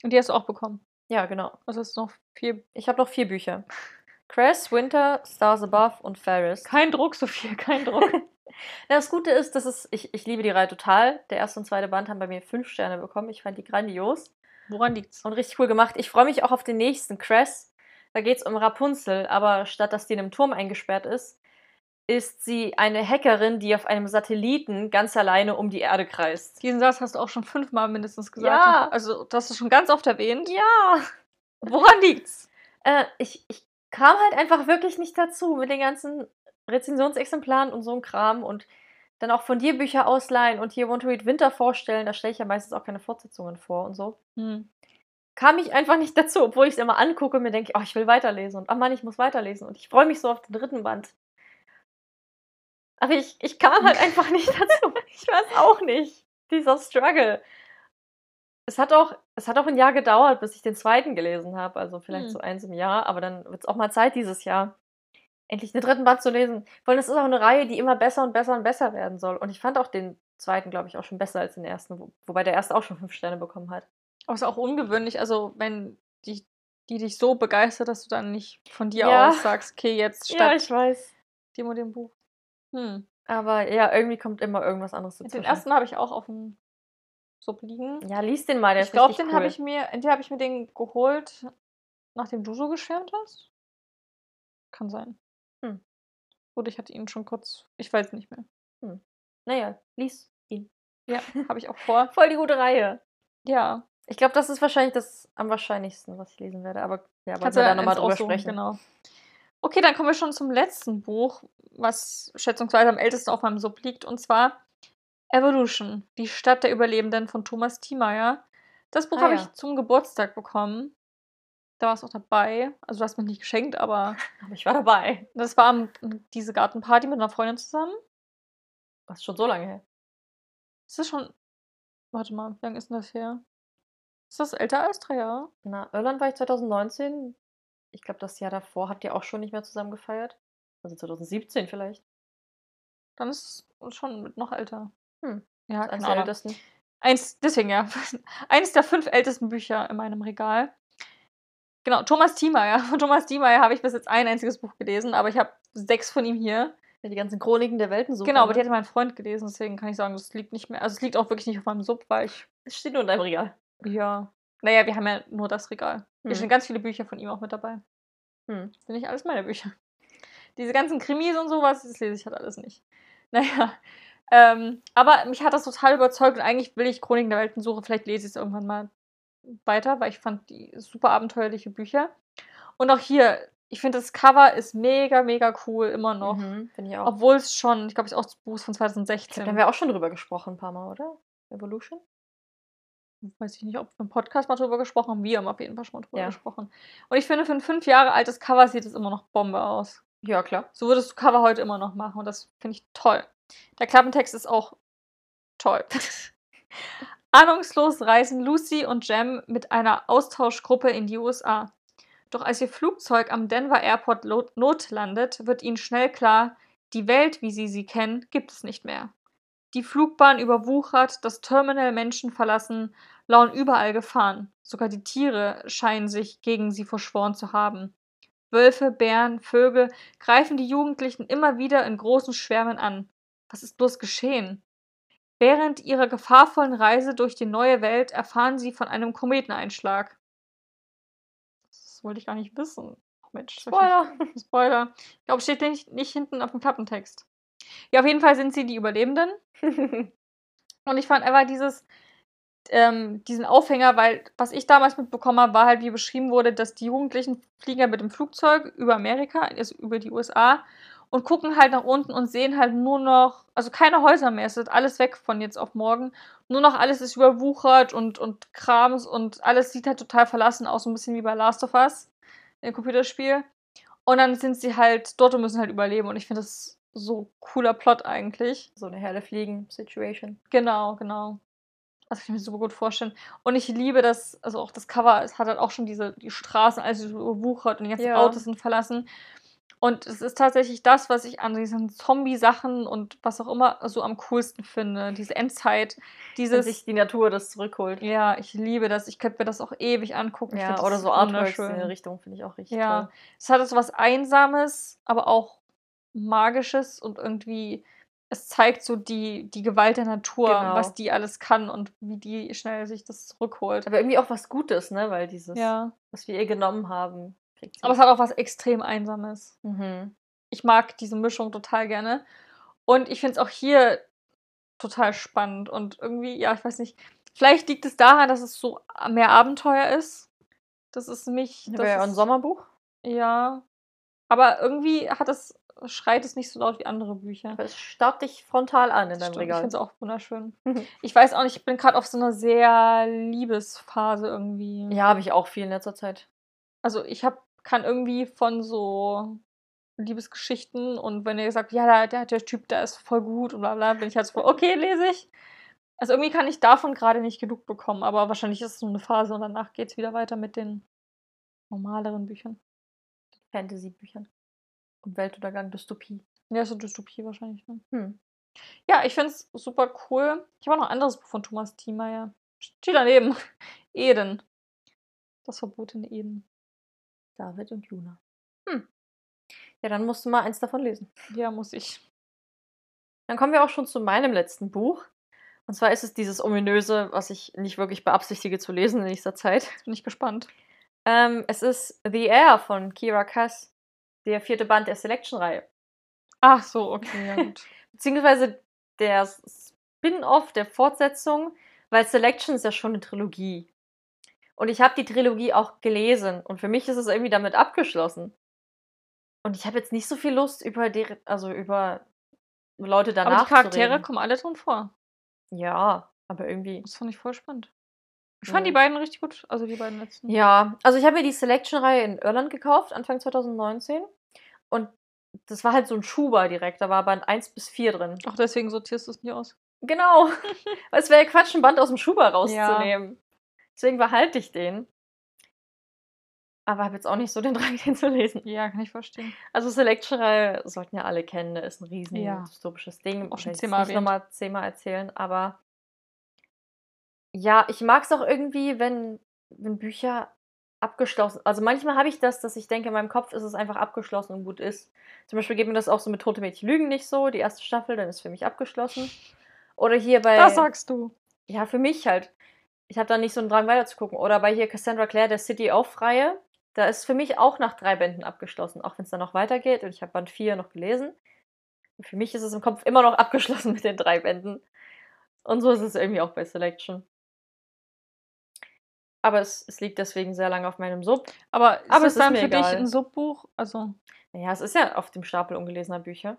[SPEAKER 1] Und die hast du auch bekommen.
[SPEAKER 2] Ja, genau.
[SPEAKER 1] Also ist noch viel.
[SPEAKER 2] Ich habe noch vier Bücher. Cress, Winter, Stars Above und Ferris.
[SPEAKER 1] Kein Druck, so viel, kein Druck.
[SPEAKER 2] Na, das Gute ist, dass es, ich, ich liebe die Reihe total. Der erste und zweite Band haben bei mir fünf Sterne bekommen. Ich fand die grandios
[SPEAKER 1] Woran liegt's?
[SPEAKER 2] und richtig cool gemacht. Ich freue mich auch auf den nächsten, Cress. Da geht es um Rapunzel, aber statt dass die in einem Turm eingesperrt ist, ist sie eine Hackerin, die auf einem Satelliten ganz alleine um die Erde kreist.
[SPEAKER 1] Diesen Satz hast du auch schon fünfmal mindestens gesagt.
[SPEAKER 2] Ja.
[SPEAKER 1] Also, das hast du schon ganz oft erwähnt.
[SPEAKER 2] Ja!
[SPEAKER 1] Woran liegt's?
[SPEAKER 2] Äh, ich, ich kam halt einfach wirklich nicht dazu mit den ganzen Rezensionsexemplaren und so ein Kram und dann auch von dir Bücher ausleihen und hier Want to Read Winter vorstellen. Da stelle ich ja meistens auch keine Fortsetzungen vor und so.
[SPEAKER 1] Hm.
[SPEAKER 2] Kam ich einfach nicht dazu, obwohl ich es immer angucke und mir denke, oh, ich will weiterlesen und ach Mann, ich muss weiterlesen und ich freue mich so auf den dritten Band. Aber ich, ich kam halt einfach nicht dazu. Ich weiß auch nicht. Dieser Struggle. Es hat auch, es hat auch ein Jahr gedauert, bis ich den zweiten gelesen habe. Also vielleicht
[SPEAKER 1] Hm.
[SPEAKER 2] so eins im Jahr, aber dann wird es auch mal Zeit dieses Jahr, endlich den dritten Band zu lesen. Allem, es ist auch eine Reihe, die immer besser und besser und besser werden soll. Und ich fand auch den zweiten, glaube ich, auch schon besser als den ersten, wo, wobei der erste auch schon fünf Sterne bekommen hat.
[SPEAKER 1] Aber es ist auch ungewöhnlich, also wenn die, die dich so begeistert, dass du dann nicht von dir
[SPEAKER 2] Ja.
[SPEAKER 1] aus sagst, okay, jetzt
[SPEAKER 2] Ja,
[SPEAKER 1] statt
[SPEAKER 2] ich weiß.
[SPEAKER 1] dem und dem Buch. Hm.
[SPEAKER 2] Aber ja, irgendwie kommt immer irgendwas anderes dazu.
[SPEAKER 1] Den ersten habe ich auch auf dem Sub liegen.
[SPEAKER 2] Ja, lies den mal, der
[SPEAKER 1] ich
[SPEAKER 2] ist
[SPEAKER 1] glaube,
[SPEAKER 2] richtig
[SPEAKER 1] den
[SPEAKER 2] cool.
[SPEAKER 1] habe ich mir, entweder habe ich mir den geholt, nachdem du so geschwärmt hast. Kann sein.
[SPEAKER 2] Hm.
[SPEAKER 1] Oder ich hatte ihn schon kurz, ich weiß nicht mehr.
[SPEAKER 2] Naja, lies ihn.
[SPEAKER 1] Ja, habe ich auch vor.
[SPEAKER 2] Voll die gute Reihe.
[SPEAKER 1] Ja,
[SPEAKER 2] Ich glaube, das ist wahrscheinlich das am wahrscheinlichsten, was ich lesen werde. Aber ja, wollen wir da nochmal drüber
[SPEAKER 1] aussuchen,
[SPEAKER 2] sprechen.
[SPEAKER 1] Genau. Okay, dann kommen wir schon zum letzten Buch, was schätzungsweise am ältesten auf meinem Sub liegt, und zwar Evolution, die Stadt der Überlebenden von Thomas Thiemeyer. Das Buch
[SPEAKER 2] Ah,
[SPEAKER 1] habe
[SPEAKER 2] ja.
[SPEAKER 1] ich zum Geburtstag bekommen. Da warst du auch dabei. Also du hast mir nicht geschenkt, aber
[SPEAKER 2] Aber ich war dabei.
[SPEAKER 1] das war am- diese Gartenparty mit einer Freundin zusammen.
[SPEAKER 2] Das ist schon so lange her.
[SPEAKER 1] Ist das schon. Warte mal, wie lange ist denn das her? Ist das älter als drei Jahre?
[SPEAKER 2] Na, Irland war ich 2019. Ich glaube, das Jahr davor habt ihr auch schon nicht mehr zusammen gefeiert. Also 2017 vielleicht.
[SPEAKER 1] Dann ist es schon noch älter.
[SPEAKER 2] Hm.
[SPEAKER 1] Ja,
[SPEAKER 2] eines
[SPEAKER 1] keine Ahnung.
[SPEAKER 2] ältesten.
[SPEAKER 1] Eins, deswegen ja. Eines der fünf ältesten Bücher in meinem Regal. Genau, Thomas Thiemeyer. Von Thomas Thiemeyer habe ich bis jetzt ein einziges Buch gelesen, aber ich habe sechs von ihm hier.
[SPEAKER 2] Ja, die ganzen Chroniken der Welten so.
[SPEAKER 1] Genau, aber die hatte mein Freund gelesen, deswegen kann ich sagen, das liegt nicht mehr. Also es liegt auch wirklich nicht auf meinem Sub, weil ich.
[SPEAKER 2] Es steht nur in deinem Regal.
[SPEAKER 1] Ja. Naja, wir haben ja nur das Regal. Hier
[SPEAKER 2] Hm.
[SPEAKER 1] stehen ganz viele Bücher von ihm auch mit dabei.
[SPEAKER 2] Hm.
[SPEAKER 1] Das sind nicht alles meine Bücher. Diese ganzen Krimis und sowas, das lese ich halt alles nicht. Naja. Ähm, aber mich hat das total überzeugt und eigentlich will ich Chroniken der Weltensuche, vielleicht lese ich es irgendwann mal weiter, weil ich fand die super abenteuerliche Bücher. Und auch hier, ich finde das Cover ist mega, mega cool, immer noch.
[SPEAKER 2] Mhm, Finde ich auch.
[SPEAKER 1] Obwohl es schon, ich glaube, es ist auch das Buch von
[SPEAKER 2] Ich glaub,
[SPEAKER 1] 2016.
[SPEAKER 2] da haben wir auch schon drüber gesprochen, ein paar Mal, oder? Evolution?
[SPEAKER 1] weiß ich nicht, ob wir im Podcast mal drüber gesprochen haben. Wir haben auf jeden Fall schon mal drüber
[SPEAKER 2] Ja.
[SPEAKER 1] gesprochen. Und ich finde, für ein fünf Jahre altes Cover sieht es immer noch Bombe aus.
[SPEAKER 2] Ja, klar.
[SPEAKER 1] So würdest du Cover heute immer noch machen und das finde ich toll. Der Klappentext ist auch toll. Ahnungslos reisen Lucy und Jem mit einer Austauschgruppe in die USA. Doch als ihr Flugzeug am Denver Airport notlandet, wird ihnen schnell klar, die Welt, wie sie sie kennen, gibt es nicht mehr. Die Flugbahn überwuchert, das Terminal Menschen verlassen, lauern überall Gefahren. Sogar die Tiere scheinen sich gegen sie verschworen zu haben. Wölfe, Bären, Vögel greifen die Jugendlichen immer wieder in großen Schwärmen an. Was ist bloß geschehen? Während ihrer gefahrvollen Reise durch die neue Welt erfahren sie von einem Kometeneinschlag. Das wollte ich gar nicht wissen. Ach Mensch, hab ich Spoiler. Ich glaube, steht nicht, nicht hinten auf dem Klappentext. Ja, auf jeden Fall sind sie die Überlebenden. Und ich fand einfach dieses, ähm, diesen Aufhänger, weil was ich damals mitbekommen habe, war halt, wie beschrieben wurde, dass die Jugendlichen fliegen ja mit dem Flugzeug über Amerika, also über die USA und gucken halt nach unten und sehen halt nur noch, also keine Häuser mehr, es ist alles weg von jetzt auf morgen. Nur noch alles ist überwuchert und, und Krams und alles sieht halt total verlassen aus, so ein bisschen wie bei Last of Us, dem Computerspiel. Und dann sind sie halt dort und müssen halt überleben und ich finde das so cooler Plot eigentlich.
[SPEAKER 2] so eine Helle fliegen-Situation.
[SPEAKER 1] Genau, genau. Also ich kann mir super gut vorstellen. Und ich liebe das, also auch das Cover, es hat halt auch schon diese, die Straßen, also so überwuchert und die ganzen
[SPEAKER 2] Ja.
[SPEAKER 1] Autos sind verlassen. Und es ist tatsächlich das, was ich an diesen Zombie-Sachen und was auch immer so am coolsten finde. Diese Endzeit,
[SPEAKER 2] Dass
[SPEAKER 1] dieses.
[SPEAKER 2] sich die Natur das zurückholt.
[SPEAKER 1] ja, ich liebe das. Ich könnte mir das auch ewig angucken.
[SPEAKER 2] Ja, oder so Artworks in der Richtung finde ich auch richtig
[SPEAKER 1] Ja,
[SPEAKER 2] toll.
[SPEAKER 1] es hat so was Einsames, aber auch Magisches und irgendwie, es zeigt so die, die Gewalt der Natur,
[SPEAKER 2] Genau.
[SPEAKER 1] was die alles kann und wie die schnell sich das zurückholt.
[SPEAKER 2] Aber irgendwie auch was Gutes, ne? Weil dieses,
[SPEAKER 1] ja.
[SPEAKER 2] was wir ihr genommen haben, kriegt.
[SPEAKER 1] Aber es hat auch was extrem Einsames.
[SPEAKER 2] mhm.
[SPEAKER 1] Ich mag diese Mischung total gerne. Und ich finde es auch hier total spannend. Und irgendwie, ja, ich weiß nicht, vielleicht liegt es daran, dass es so mehr Abenteuer ist. Das ist mich.
[SPEAKER 2] Das wäre ja ein Sommerbuch.
[SPEAKER 1] Ja. Aber irgendwie hat es, schreit es nicht so laut wie andere Bücher.
[SPEAKER 2] Aber es starrt dich frontal an in deinem
[SPEAKER 1] stimmt, Ich
[SPEAKER 2] Regal.
[SPEAKER 1] finde es auch wunderschön. Ich weiß auch nicht, ich bin gerade auf so einer sehr Liebesphase irgendwie.
[SPEAKER 2] Ja, habe ich auch viel in letzter Zeit.
[SPEAKER 1] Also ich hab, kann irgendwie von so Liebesgeschichten und wenn ihr sagt, ja, der, der, der Typ, der ist voll gut und bla bla, bin ich halt so, okay, lese ich. Also irgendwie kann ich davon gerade nicht genug bekommen, aber wahrscheinlich ist es nur eine Phase und danach geht es wieder weiter mit den normaleren Büchern.
[SPEAKER 2] Fantasy-Büchern. Und Weltuntergang, Dystopie.
[SPEAKER 1] Ja, so Dystopie wahrscheinlich. Ne?
[SPEAKER 2] Hm.
[SPEAKER 1] Ja, ich finde es super cool. Ich habe auch noch ein anderes Buch von Thomas Thiemeyer. Steht daneben. Eden. Das verbotene Eden.
[SPEAKER 2] David und Juna. Hm. Ja, dann musst du mal eins davon lesen.
[SPEAKER 1] Ja, muss ich.
[SPEAKER 2] Dann kommen wir auch schon zu meinem letzten Buch. Und zwar ist es dieses ominöse, was ich nicht wirklich beabsichtige zu lesen in nächster Zeit.
[SPEAKER 1] Jetzt bin ich gespannt.
[SPEAKER 2] Ähm, es ist The Air von Kira Cass, der vierte Band der Selection-Reihe.
[SPEAKER 1] Ach so, okay, ja gut.
[SPEAKER 2] Beziehungsweise der Spin-off der Fortsetzung, weil Selection ist ja schon eine Trilogie. Und ich habe die Trilogie auch gelesen und für mich ist es irgendwie damit abgeschlossen. Und ich habe jetzt nicht so viel Lust über die, also über Leute danach
[SPEAKER 1] Aber die Charaktere kommen alle drin vor.
[SPEAKER 2] Ja, aber irgendwie.
[SPEAKER 1] Das fand ich voll spannend. Ich fand
[SPEAKER 2] Ja.
[SPEAKER 1] die beiden richtig gut, also die beiden letzten.
[SPEAKER 2] Ja, also ich habe mir die Selection-Reihe in Irland gekauft, Anfang 2019. Und das war halt so ein Schuber direkt. Da war Band 1 bis 4 drin.
[SPEAKER 1] Ach, deswegen sortierst du es nicht aus.
[SPEAKER 2] Genau. Weil es wäre ja Quatsch, ein Band aus dem Schuber rauszunehmen. Deswegen behalte ich den. Aber habe jetzt auch nicht so den Drang, den zu lesen.
[SPEAKER 1] Ja, kann ich verstehen.
[SPEAKER 2] Also Selection-Reihe sollten ja alle kennen, ne, ist ein riesen
[SPEAKER 1] Ja.
[SPEAKER 2] dystopisches Ding.
[SPEAKER 1] Auch schon zehnmal
[SPEAKER 2] nicht nochmal zehnmal erzählen, aber ja, ich mag es auch irgendwie, wenn, wenn Bücher abgeschlossen. Also manchmal habe ich das, dass ich denke, in meinem Kopf ist es einfach abgeschlossen und gut ist. Zum Beispiel geht mir das auch so mit Tote Mädchen Lügen nicht so. Die erste Staffel, dann ist für mich abgeschlossen. Oder hier bei.
[SPEAKER 1] Das sagst du.
[SPEAKER 2] Ja, für mich halt. Ich habe da nicht so einen Drang weiterzugucken. Oder bei hier Cassandra Clare, der City auf Freie. Da ist für mich auch nach drei Bänden abgeschlossen, auch wenn es dann noch weitergeht. Und ich habe Band 4 noch gelesen. Für mich ist es im Kopf immer noch abgeschlossen mit den drei Bänden. Und so ist es irgendwie auch bei Selection. Aber es, es liegt deswegen sehr lange auf meinem Sub.
[SPEAKER 1] Aber ist
[SPEAKER 2] Aber es ist
[SPEAKER 1] dann für dich
[SPEAKER 2] egal.
[SPEAKER 1] ein Subbuch? Also,
[SPEAKER 2] Ja, es ist ja auf dem Stapel ungelesener Bücher.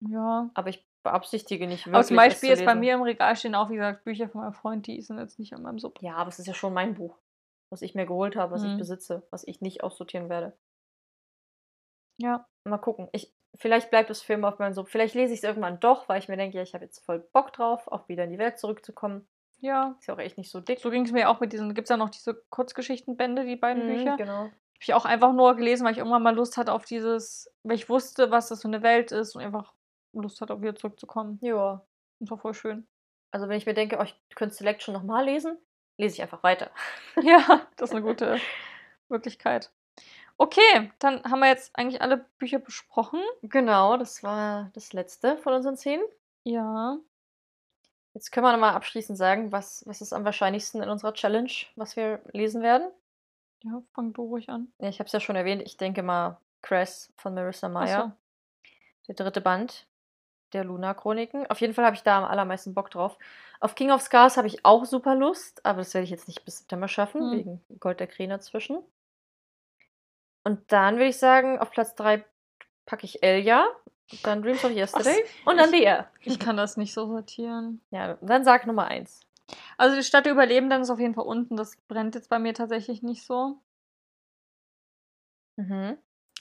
[SPEAKER 1] ja.
[SPEAKER 2] Aber ich beabsichtige nicht wirklich.
[SPEAKER 1] Aber zum Beispiel jetzt bei mir im Regal stehen auch, wie gesagt, Bücher von meinem Freund, die sind jetzt nicht an meinem Sub.
[SPEAKER 2] Ja, aber es ist ja schon mein Buch. Was ich mir geholt habe, was ich
[SPEAKER 1] Mhm.
[SPEAKER 2] besitze, was ich nicht aussortieren werde.
[SPEAKER 1] Ja.
[SPEAKER 2] Mal gucken. Ich, vielleicht bleibt für immer auf meinem Sub. Vielleicht lese ich es irgendwann doch, weil ich mir denke, ja, ich habe jetzt voll Bock drauf, auch wieder in die Welt zurückzukommen.
[SPEAKER 1] Ja.
[SPEAKER 2] Ist ja auch echt nicht so dick.
[SPEAKER 1] So ging es mir auch mit diesen, gibt es ja noch diese Kurzgeschichtenbände, die beiden
[SPEAKER 2] Mhm,
[SPEAKER 1] Bücher.
[SPEAKER 2] Genau.
[SPEAKER 1] Habe ich auch einfach nur gelesen, weil ich irgendwann mal Lust hatte auf dieses, weil ich wusste, was das für eine Welt ist und einfach Lust hatte, auch wieder zurückzukommen.
[SPEAKER 2] Ja.
[SPEAKER 1] Das war voll schön.
[SPEAKER 2] Also wenn ich mir denke, oh, ich könnte Selection nochmal lesen, lese ich einfach weiter.
[SPEAKER 1] Ja, das ist eine gute Möglichkeit. Okay, dann haben wir jetzt eigentlich alle Bücher besprochen.
[SPEAKER 2] Genau, das war das letzte von unseren zehn.
[SPEAKER 1] Ja.
[SPEAKER 2] Jetzt können wir nochmal abschließend sagen, was, was ist am wahrscheinlichsten in unserer Challenge, was wir lesen werden.
[SPEAKER 1] Ja, fang du ruhig an.
[SPEAKER 2] Ja, ich habe es ja schon erwähnt, ich denke mal Cress von Marissa Meyer. Der dritte Band der Luna-Chroniken. Auf jeden Fall habe ich da am allermeisten Bock drauf. Auf King of Scars habe ich auch super Lust, aber das werde ich jetzt nicht bis September schaffen,
[SPEAKER 1] Hm.
[SPEAKER 2] wegen Gold der Krähen dazwischen. Und dann würde ich sagen, auf Platz 3 packe ich Elia, dann Dreams of Yesterday und dann Air.
[SPEAKER 1] Ich kann das nicht so sortieren.
[SPEAKER 2] Ja, dann sag Nummer 1.
[SPEAKER 1] Also die Stadt der Überlebenden ist auf jeden Fall unten. Das brennt jetzt bei mir tatsächlich nicht so.
[SPEAKER 2] Mhm.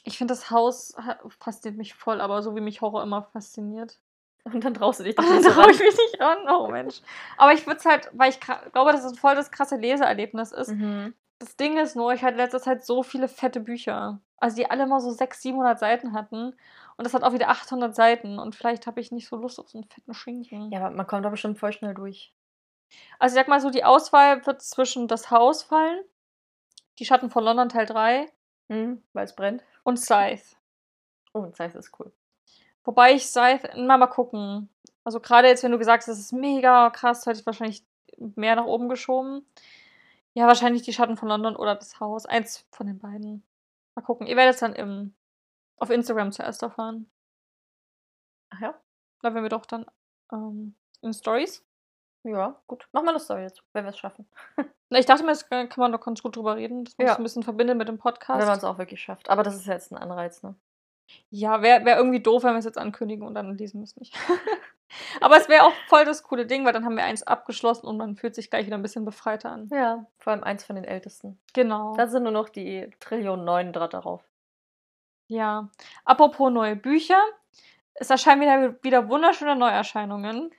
[SPEAKER 1] Ich finde, das Haus ha- fasziniert mich voll, aber so wie mich Horror immer fasziniert.
[SPEAKER 2] Und dann traust du dich doch nicht so
[SPEAKER 1] traue ich mich nicht ran. Oh Mensch. Aber ich würde es halt, weil ich glaube, dass es voll das krasse Leseerlebnis ist.
[SPEAKER 2] Mhm.
[SPEAKER 1] Das Ding ist nur, ich hatte letzter Zeit so viele fette Bücher. Also die alle mal so 600, 700 Seiten hatten. Und das hat auch wieder 800 Seiten. Und vielleicht habe ich nicht so Lust auf so einen fetten Schinken.
[SPEAKER 2] Ja, aber man kommt da bestimmt voll schnell durch.
[SPEAKER 1] Also ich sag mal so, die Auswahl wird zwischen Das Haus fallen, Die Schatten von London Teil 3
[SPEAKER 2] Mhm, weil es brennt.
[SPEAKER 1] Und Scythe.
[SPEAKER 2] Oh, und Scythe ist cool.
[SPEAKER 1] Wobei ich Scythe, mal mal gucken. Also gerade jetzt, wenn du gesagt hast, das ist mega krass, hätte ich wahrscheinlich mehr nach oben geschoben. Ja, wahrscheinlich die Schatten von London oder das Haus. Eins von den beiden. Mal gucken. Ihr werdet es dann im, auf Instagram zuerst erfahren.
[SPEAKER 2] Ach ja?
[SPEAKER 1] Da werden wir doch dann ähm, in Stories.
[SPEAKER 2] Ja, gut. Mach mal eine Story jetzt, wenn wir es schaffen.
[SPEAKER 1] Ich dachte mir, das kann man doch ganz gut drüber reden, dass man
[SPEAKER 2] Ja.
[SPEAKER 1] ein bisschen verbindet mit dem Podcast.
[SPEAKER 2] Wenn man es auch wirklich schafft. Aber das ist ja jetzt ein Anreiz, ne?
[SPEAKER 1] Ja, wäre wär irgendwie doof, wenn wir es jetzt ankündigen und dann lesen es nicht. Aber es wäre auch voll das coole Ding, weil dann haben wir eins abgeschlossen und man fühlt sich gleich wieder ein bisschen befreiter an.
[SPEAKER 2] Ja, vor allem eins von den ältesten.
[SPEAKER 1] Genau.
[SPEAKER 2] Da sind nur noch die Trillionen neun dran darauf.
[SPEAKER 1] ja. Apropos neue Bücher. Es erscheinen wieder, wieder wunderschöne Neuerscheinungen.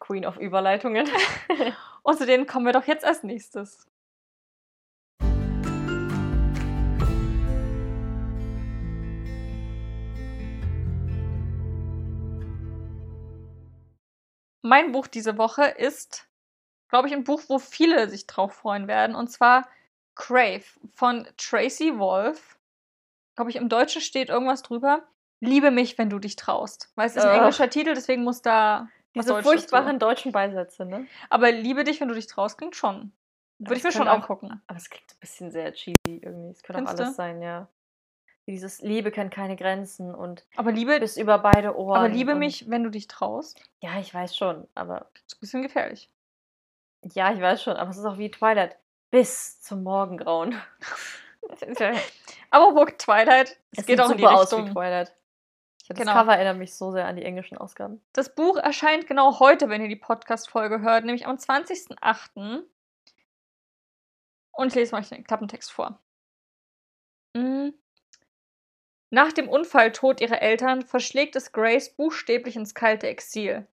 [SPEAKER 2] Queen of Überleitungen.
[SPEAKER 1] Und zu denen kommen wir doch jetzt als nächstes. Mein Buch diese Woche ist, glaube ich, ein Buch, wo viele sich drauf freuen werden. Und zwar Crave von Tracy Wolf. Glaube ich, im Deutschen steht irgendwas drüber. Liebe mich, wenn du dich traust. Weil es ist ein
[SPEAKER 2] Ugh.
[SPEAKER 1] englischer Titel, deswegen muss da
[SPEAKER 2] Diese furchtbaren
[SPEAKER 1] drüber.
[SPEAKER 2] deutschen Beisätze, ne?
[SPEAKER 1] Aber liebe dich, wenn du dich traust, klingt schon. Würde ich mir schon
[SPEAKER 2] auch-
[SPEAKER 1] angucken.
[SPEAKER 2] Aber es klingt so ein bisschen sehr cheesy irgendwie. Es könnte auch
[SPEAKER 1] Findest du?
[SPEAKER 2] alles sein, ja. Wie Dieses Liebe kennt keine Grenzen und
[SPEAKER 1] Aber liebe,
[SPEAKER 2] bis über beide Ohren.
[SPEAKER 1] aber liebe mich, wenn du dich traust.
[SPEAKER 2] Ja, ich weiß schon, aber.
[SPEAKER 1] Ist ein bisschen gefährlich.
[SPEAKER 2] Ja, ich weiß schon, aber es ist auch wie Twilight. Bis zum Morgengrauen.
[SPEAKER 1] Aber Book Twilight, es,
[SPEAKER 2] Es
[SPEAKER 1] geht auch in die
[SPEAKER 2] super aus wie
[SPEAKER 1] Richtung.
[SPEAKER 2] Twilight. Ich hab
[SPEAKER 1] Genau.
[SPEAKER 2] Das Cover erinnert mich so sehr an die englischen Ausgaben.
[SPEAKER 1] Das Buch erscheint genau heute, wenn ihr die Podcast-Folge hört, nämlich am 20.08. Und ich lese mal euch den Klappentext vor. Mm. Nach dem Unfalltod ihrer Eltern verschlägt es Grace buchstäblich ins kalte Exil.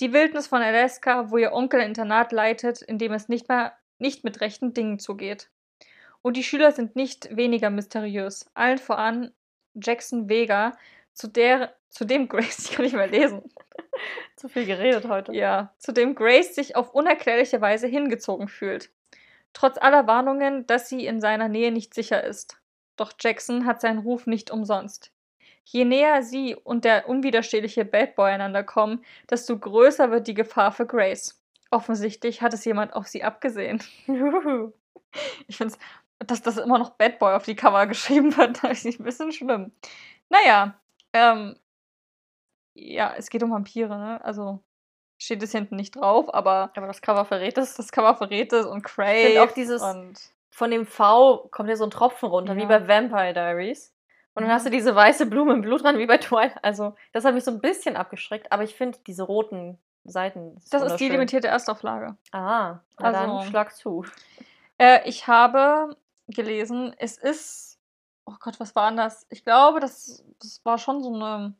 [SPEAKER 1] Die Wildnis von Alaska, wo ihr Onkel ein Internat leitet, in dem es nicht mehr nicht mit rechten Dingen zugeht. Und die Schüler sind nicht weniger mysteriös. Allen voran Jackson Vega, zu der, zu dem Grace, ich kann nicht mehr lesen,
[SPEAKER 2] Zu viel geredet heute.
[SPEAKER 1] ja, zu dem Grace sich auf unerklärliche Weise hingezogen fühlt. trotz aller Warnungen, dass sie in seiner Nähe nicht sicher ist. Doch Jackson hat seinen Ruf nicht umsonst. Je näher sie und der unwiderstehliche Bad Boy einander kommen, desto größer wird die Gefahr für Grace. Offensichtlich hat es jemand auf sie abgesehen. ich finde es, dass das immer noch Bad Boy auf die Cover geschrieben wird, ist ein bisschen schlimm. Naja, ähm, ja, es geht um Vampire, ne? Also steht es hinten nicht drauf, aber.
[SPEAKER 2] Aber das Cover verrät es.
[SPEAKER 1] Das Cover verrät es und Craig.
[SPEAKER 2] Ich auch dieses. von dem V kommt ja so ein Tropfen runter, ja. wie bei Vampire Diaries. Und dann hast du mhm. diese weiße Blume im Blut dran, wie bei Twilight. Also, das hat mich so ein bisschen abgeschreckt, aber ich finde diese roten Seiten.
[SPEAKER 1] Ist das ist die limitierte Erstauflage.
[SPEAKER 2] Ah, also schlag zu.
[SPEAKER 1] Äh, ich habe gelesen, es ist. Oh Gott, was war das? Ich glaube, das, das war schon so eine.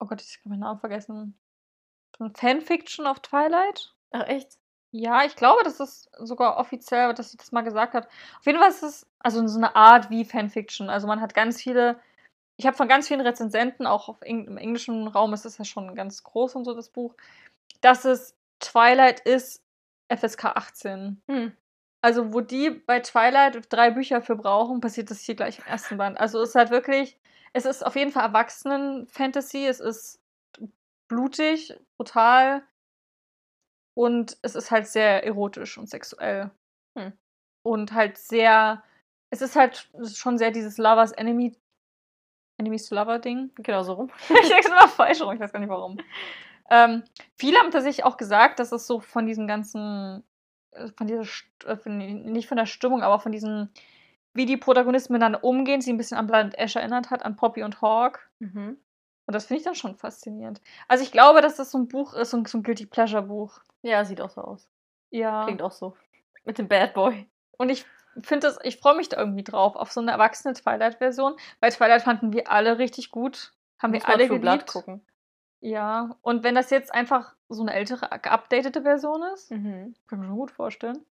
[SPEAKER 1] Oh Gott, ich habe meinen Namen vergessen. Eine Fanfiction auf Twilight.
[SPEAKER 2] Ach, echt?
[SPEAKER 1] Ja, ich glaube, das ist sogar offiziell, dass sie das mal gesagt hat. Auf jeden Fall ist es also so eine Art wie Fanfiction. Also man hat ganz viele, ich habe von ganz vielen Rezensenten, auch auf, im englischen Raum ist es ja schon ganz groß und so das Buch, dass es Twilight ist FSK 18. Hm. Also wo die bei Twilight drei Bücher für brauchen, passiert das hier gleich im ersten Band. Also es ist halt wirklich, es ist auf jeden Fall Erwachsenen-Fantasy, es ist blutig, brutal, und es ist halt sehr erotisch und sexuell. Hm. Und halt sehr. Es ist halt schon sehr dieses Lovers Enemy. Enemies to Lover Ding.
[SPEAKER 2] Genau so rum.
[SPEAKER 1] ich denke immer falsch rum, ich weiß gar nicht warum. Ähm, viele haben tatsächlich auch gesagt, dass es so von diesen ganzen. Von dieser. Äh, von, nicht von der Stimmung, aber von diesen. Wie die Protagonisten miteinander umgehen, sie ein bisschen an Blood Ash erinnert hat, an Poppy und Hawk. Mhm. Und das finde ich dann schon faszinierend. Also ich glaube, dass das so ein Buch ist, so ein, so ein Guilty Pleasure Buch.
[SPEAKER 2] Ja, sieht auch so aus.
[SPEAKER 1] Ja.
[SPEAKER 2] Klingt auch so. Mit dem Bad Boy.
[SPEAKER 1] Und ich finde das, ich freue mich da irgendwie drauf, auf so eine erwachsene Twilight-Version. Weil Twilight fanden wir alle richtig gut. Haben Muss wir alle geliebt. Blood gucken. Ja, und wenn das jetzt einfach so eine ältere, geupdatete Version ist, mhm. kann ich mir schon gut vorstellen.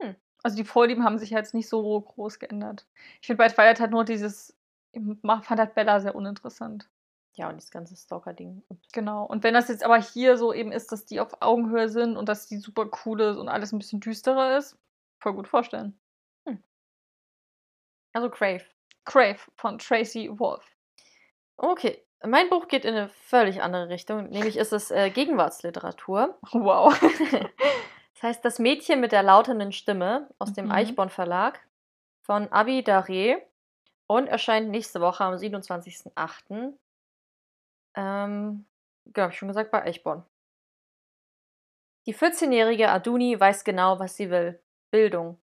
[SPEAKER 1] Hm. Also die Vorlieben haben sich jetzt nicht so groß geändert. Ich finde bei Twilight halt nur dieses, ich fand halt Bella sehr uninteressant.
[SPEAKER 2] Ja, und das ganze Stalker-Ding.
[SPEAKER 1] Genau. Und wenn das jetzt aber hier so eben ist, dass die auf Augenhöhe sind und dass die super cool ist und alles ein bisschen düsterer ist, voll gut vorstellen. Hm.
[SPEAKER 2] Also Crave.
[SPEAKER 1] Crave von Tracy Wolf.
[SPEAKER 2] Okay. Mein Buch geht in eine völlig andere Richtung, nämlich ist es äh, Gegenwartsliteratur.
[SPEAKER 1] Wow.
[SPEAKER 2] das heißt Das Mädchen mit der lautenden Stimme aus dem mhm. Eichborn Verlag von Abi Daré und erscheint nächste Woche am 27.08. Ähm, genau, habe ich schon gesagt, bei Eichborn. Die 14-jährige Aduni weiß genau, was sie will. Bildung.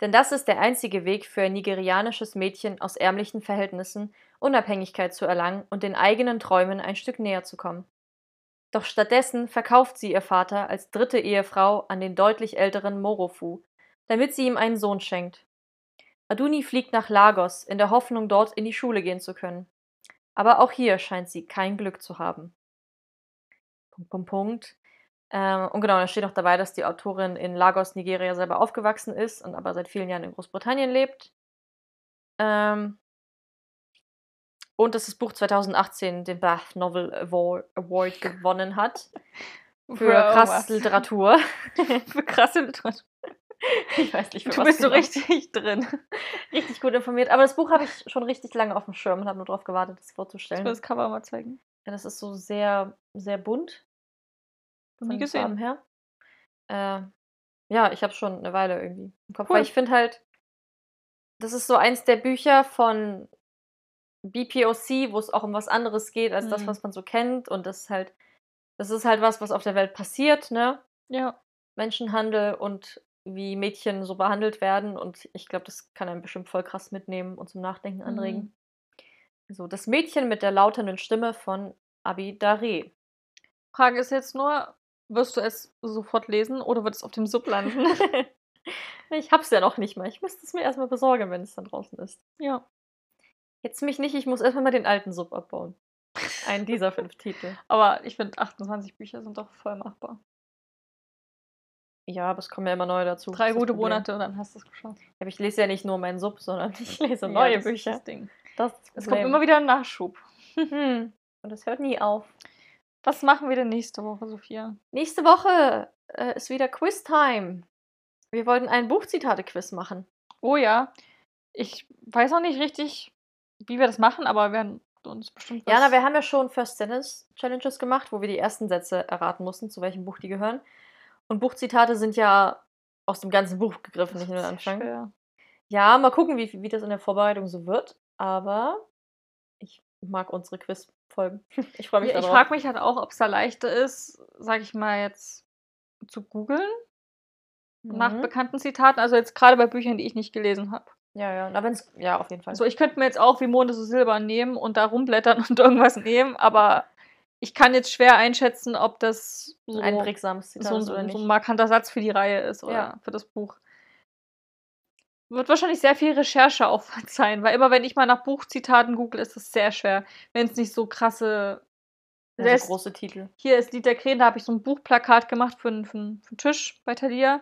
[SPEAKER 2] Denn das ist der einzige Weg für ein nigerianisches Mädchen aus ärmlichen Verhältnissen, Unabhängigkeit zu erlangen und den eigenen Träumen ein Stück näher zu kommen. Doch stattdessen verkauft sie ihr Vater als dritte Ehefrau an den deutlich älteren Morofu, damit sie ihm einen Sohn schenkt. Aduni fliegt nach Lagos in der Hoffnung, dort in die Schule gehen zu können. Aber auch hier scheint sie kein Glück zu haben. Punkt, Punkt, Punkt. Ähm, und genau, da steht auch dabei, dass die Autorin in Lagos, Nigeria selber aufgewachsen ist und aber seit vielen Jahren in Großbritannien lebt. Ähm, und dass das Buch 2018 den Bath Novel Award gewonnen hat. Für Bro, krasse was? Literatur.
[SPEAKER 1] für krasse Literatur.
[SPEAKER 2] Ich weiß nicht,
[SPEAKER 1] für Du bist genau. so richtig drin.
[SPEAKER 2] Richtig gut informiert. Aber das Buch habe ich schon richtig lange auf dem Schirm und habe nur darauf gewartet, das vorzustellen. Ich
[SPEAKER 1] will das Cover mal zeigen.
[SPEAKER 2] Ja, das ist so sehr, sehr bunt.
[SPEAKER 1] Nie gesehen.
[SPEAKER 2] Her. Äh, ja, ich habe schon eine Weile irgendwie im Kopf. Cool. Weil ich finde halt, das ist so eins der Bücher von BPOC, wo es auch um was anderes geht, als mhm. das, was man so kennt. Und das ist halt, das ist halt was, was auf der Welt passiert, ne?
[SPEAKER 1] Ja.
[SPEAKER 2] Menschenhandel und wie Mädchen so behandelt werden. Und ich glaube, das kann einen bestimmt voll krass mitnehmen und zum Nachdenken anregen. Mhm. So, das Mädchen mit der lauternden Stimme von Abi Daré.
[SPEAKER 1] Frage ist jetzt nur, wirst du es sofort lesen oder wird es auf dem Sub landen?
[SPEAKER 2] ich hab's ja noch nicht mal. Ich müsste es mir erstmal besorgen, wenn es dann draußen ist.
[SPEAKER 1] Ja.
[SPEAKER 2] Jetzt mich nicht, ich muss erstmal mal den alten Sub abbauen. Einen dieser fünf Titel.
[SPEAKER 1] Aber ich finde, 28 Bücher sind doch voll machbar.
[SPEAKER 2] Ja, aber es kommen ja immer neue dazu.
[SPEAKER 1] Drei gute Monate und dann hast du es geschafft.
[SPEAKER 2] Aber ich lese ja nicht nur meinen Sub, sondern ich lese ja, neue
[SPEAKER 1] das
[SPEAKER 2] Bücher.
[SPEAKER 1] das Ding. Das es kommt immer wieder ein Nachschub.
[SPEAKER 2] Hm. Und das hört nie auf.
[SPEAKER 1] Was machen wir denn nächste Woche, Sophia?
[SPEAKER 2] Nächste Woche äh, ist wieder Quiz-Time. Wir wollten ein Buchzitate-Quiz machen.
[SPEAKER 1] Oh ja. Ich weiß noch nicht richtig, wie wir das machen, aber wir werden uns bestimmt was...
[SPEAKER 2] Ja, na, wir haben ja schon First Sentence Challenges gemacht, wo wir die ersten Sätze erraten mussten, zu welchem Buch die gehören. Und Buchzitate sind ja aus dem ganzen Buch gegriffen, nicht nur
[SPEAKER 1] Sehr
[SPEAKER 2] Anfang.
[SPEAKER 1] schwer.
[SPEAKER 2] Ja, mal gucken, wie, wie das in der Vorbereitung so wird. Aber ich mag unsere Quiz-Folgen. Ich freue mich
[SPEAKER 1] Ja, ich frage mich halt auch, ob es da leichter ist, sag ich mal jetzt, zu googeln nach
[SPEAKER 2] Mhm.
[SPEAKER 1] bekannten Zitaten. Also jetzt gerade bei Büchern, die ich nicht gelesen habe.
[SPEAKER 2] Ja, ja. Na, wenn's, ja, auf jeden Fall.
[SPEAKER 1] Also ich könnte mir jetzt auch wie Monde so Silber nehmen und da rumblättern und irgendwas nehmen, aber ich kann jetzt schwer einschätzen, ob das so,
[SPEAKER 2] ein prägsames Zitat
[SPEAKER 1] so,
[SPEAKER 2] ist
[SPEAKER 1] so,
[SPEAKER 2] oder
[SPEAKER 1] so
[SPEAKER 2] nicht.
[SPEAKER 1] ein markanter Satz für die Reihe ist oder
[SPEAKER 2] Ja.
[SPEAKER 1] für das Buch. Wird wahrscheinlich sehr viel Rechercheaufwand sein, weil immer wenn ich mal nach Buchzitaten google, ist es sehr schwer, wenn es nicht so krasse.
[SPEAKER 2] Ja,
[SPEAKER 1] Selbst-
[SPEAKER 2] so große Titel.
[SPEAKER 1] Hier ist Lied der Krähen, da habe ich so ein Buchplakat gemacht für, für, für einen Tisch bei Thalia.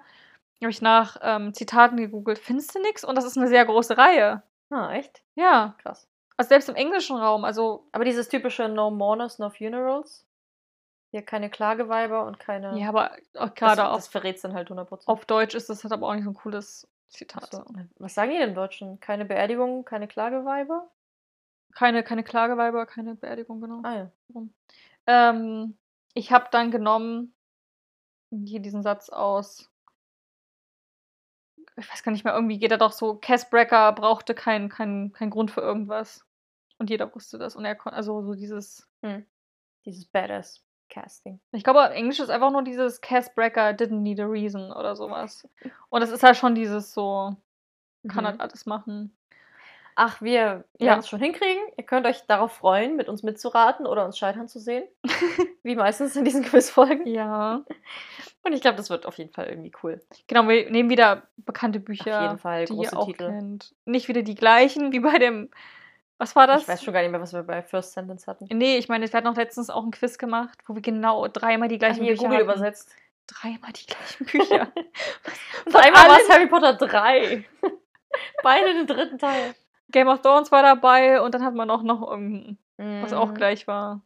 [SPEAKER 1] Habe ich nach ähm, Zitaten gegoogelt. Findest du nix? Und das ist eine sehr große Reihe.
[SPEAKER 2] Ah, echt?
[SPEAKER 1] Ja.
[SPEAKER 2] Krass.
[SPEAKER 1] Also selbst im englischen Raum, also
[SPEAKER 2] Aber dieses typische No Mourners, No Funerals. Hier keine Klageweiber und keine.
[SPEAKER 1] ja, aber auch
[SPEAKER 2] das,
[SPEAKER 1] gerade
[SPEAKER 2] das
[SPEAKER 1] auf,
[SPEAKER 2] verrät's dann halt 100%.
[SPEAKER 1] auf Deutsch ist das halt aber auch nicht so ein cooles Zitat.
[SPEAKER 2] so. Was sagen die denn im Deutschen? Keine Beerdigung, keine Klageweiber?
[SPEAKER 1] Keine, keine Klageweiber, keine Beerdigung, genau.
[SPEAKER 2] Ah ja.
[SPEAKER 1] Ähm, ich habe dann genommen hier diesen Satz aus. Ich weiß gar nicht mehr, irgendwie geht er doch so, Cass Brecker brauchte keinen kein, kein Grund für irgendwas. Und jeder wusste das. Und er konnte, also so dieses.
[SPEAKER 2] Dieses Badass Casting.
[SPEAKER 1] Ich glaube, Englisch ist einfach nur dieses Cass Brecker didn't need a reason oder sowas. Und es ist halt schon dieses so, kann
[SPEAKER 2] Mhm.
[SPEAKER 1] halt alles machen.
[SPEAKER 2] Ach, wir
[SPEAKER 1] Ja.
[SPEAKER 2] werden es schon hinkriegen. Ihr könnt euch darauf freuen, mit uns mitzuraten oder uns scheitern zu sehen. Wie meistens in diesen Quizfolgen.
[SPEAKER 1] Ja.
[SPEAKER 2] Und ich glaube, das wird auf jeden Fall irgendwie cool.
[SPEAKER 1] Genau, wir nehmen wieder bekannte Bücher,
[SPEAKER 2] auf jeden Fall
[SPEAKER 1] die
[SPEAKER 2] große
[SPEAKER 1] ihr auch
[SPEAKER 2] Titel.
[SPEAKER 1] kennt. Nicht wieder die gleichen wie bei dem. Was war das?
[SPEAKER 2] Ich weiß schon gar nicht mehr, was wir bei First Sentence hatten.
[SPEAKER 1] Nee, ich meine, wir hatten noch letztens auch ein Quiz gemacht, wo wir genau dreimal die
[SPEAKER 2] Ach,
[SPEAKER 1] gleichen
[SPEAKER 2] hier
[SPEAKER 1] Bücher
[SPEAKER 2] Google
[SPEAKER 1] hatten.
[SPEAKER 2] übersetzt.
[SPEAKER 1] Dreimal die gleichen Bücher.
[SPEAKER 2] Und
[SPEAKER 1] Von
[SPEAKER 2] einmal war es Harry Potter 3. Beide den dritten Teil.
[SPEAKER 1] Game of Thrones war dabei und dann hat man auch noch irgendein, was auch
[SPEAKER 2] Mhm.
[SPEAKER 1] gleich war.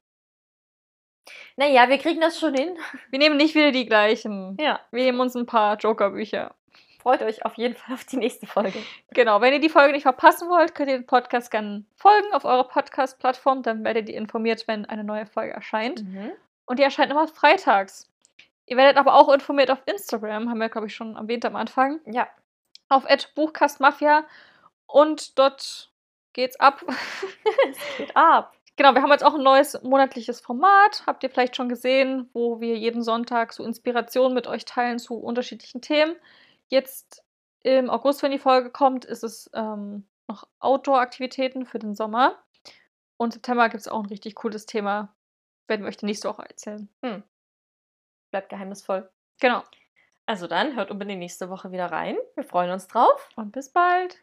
[SPEAKER 2] Naja, wir kriegen das schon hin.
[SPEAKER 1] Wir nehmen nicht wieder die gleichen.
[SPEAKER 2] Ja.
[SPEAKER 1] Wir nehmen uns ein paar Joker-Bücher.
[SPEAKER 2] Freut euch auf jeden Fall auf die nächste Folge.
[SPEAKER 1] Genau, wenn ihr die Folge nicht verpassen wollt, könnt ihr den Podcast gerne folgen auf eurer Podcast-Plattform. Dann werdet ihr informiert, wenn eine neue Folge erscheint.
[SPEAKER 2] Mhm.
[SPEAKER 1] Und die erscheint immer freitags. Ihr werdet aber auch informiert auf Instagram, haben wir, glaube ich, schon erwähnt am Anfang.
[SPEAKER 2] Ja.
[SPEAKER 1] Auf Buchkastmafia. Und dort geht's ab.
[SPEAKER 2] Geht ab.
[SPEAKER 1] genau, wir haben jetzt auch ein neues monatliches Format. Habt ihr vielleicht schon gesehen, wo wir jeden Sonntag so Inspirationen mit euch teilen zu unterschiedlichen Themen. Jetzt im August, wenn die Folge kommt, ist es ähm, noch Outdoor-Aktivitäten für den Sommer. Und September gibt es auch ein richtig cooles Thema. Werden wir euch die nächste Woche erzählen.
[SPEAKER 2] Bleibt geheimnisvoll.
[SPEAKER 1] Genau.
[SPEAKER 2] Also dann, hört unbedingt nächste Woche wieder rein. Wir freuen uns drauf.
[SPEAKER 1] Und bis bald.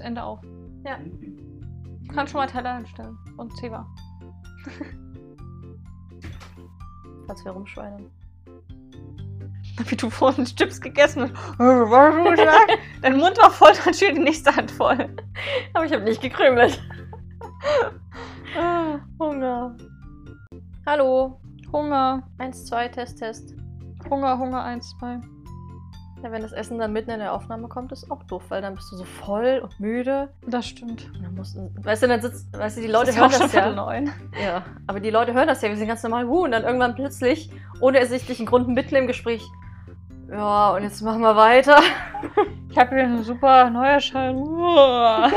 [SPEAKER 1] Ende auf.
[SPEAKER 2] Ja.
[SPEAKER 1] Du kannst schon mal Teller hinstellen. Und Zewa.
[SPEAKER 2] Falls wir rumschweinen.
[SPEAKER 1] Wie du vorhin Chips gegessen hast. Dein Mund war voll, dann steht die nächste Hand voll.
[SPEAKER 2] Aber ich habe nicht gekrümelt.
[SPEAKER 1] Ah,
[SPEAKER 2] Hunger. Hallo.
[SPEAKER 1] Hunger,
[SPEAKER 2] Eins, zwei, Test, Test.
[SPEAKER 1] Hunger, Hunger, eins, zwei.
[SPEAKER 2] Ja, wenn das Essen dann mitten in der Aufnahme kommt, ist auch doof, weil dann bist du so voll und müde.
[SPEAKER 1] Das stimmt.
[SPEAKER 2] Und dann musst du, weißt du, dann sitzt, weißt du, die Leute
[SPEAKER 1] Das
[SPEAKER 2] hören das ja.
[SPEAKER 1] Neun.
[SPEAKER 2] Ja, aber die Leute hören das ja, wir sind ganz normal, wuh, und dann irgendwann plötzlich, ohne ersichtlichen Grund mitten im Gespräch, ja, und jetzt machen wir weiter.
[SPEAKER 1] Ich habe hier einen super Neuerschein.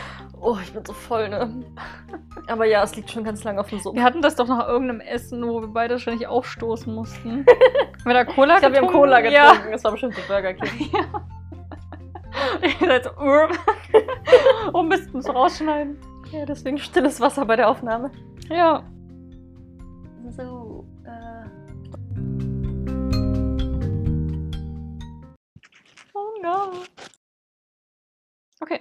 [SPEAKER 2] Oh, ich bin so voll, ne? Aber ja, es liegt schon ganz lange auf dem Sofa.
[SPEAKER 1] Wir hatten das doch nach irgendeinem Essen, wo wir beide wahrscheinlich aufstoßen mussten. Mit der Cola
[SPEAKER 2] Ich glaube, wir haben
[SPEAKER 1] getrunken?
[SPEAKER 2] Cola
[SPEAKER 1] Ja.
[SPEAKER 2] getrunken. Das war bestimmt so Burger King.
[SPEAKER 1] Ihr seid so, oh Mist, muss rausschneiden.
[SPEAKER 2] Ja, deswegen stilles Wasser bei der Aufnahme.
[SPEAKER 1] Ja.
[SPEAKER 2] So, äh.
[SPEAKER 1] Oh no. Okay.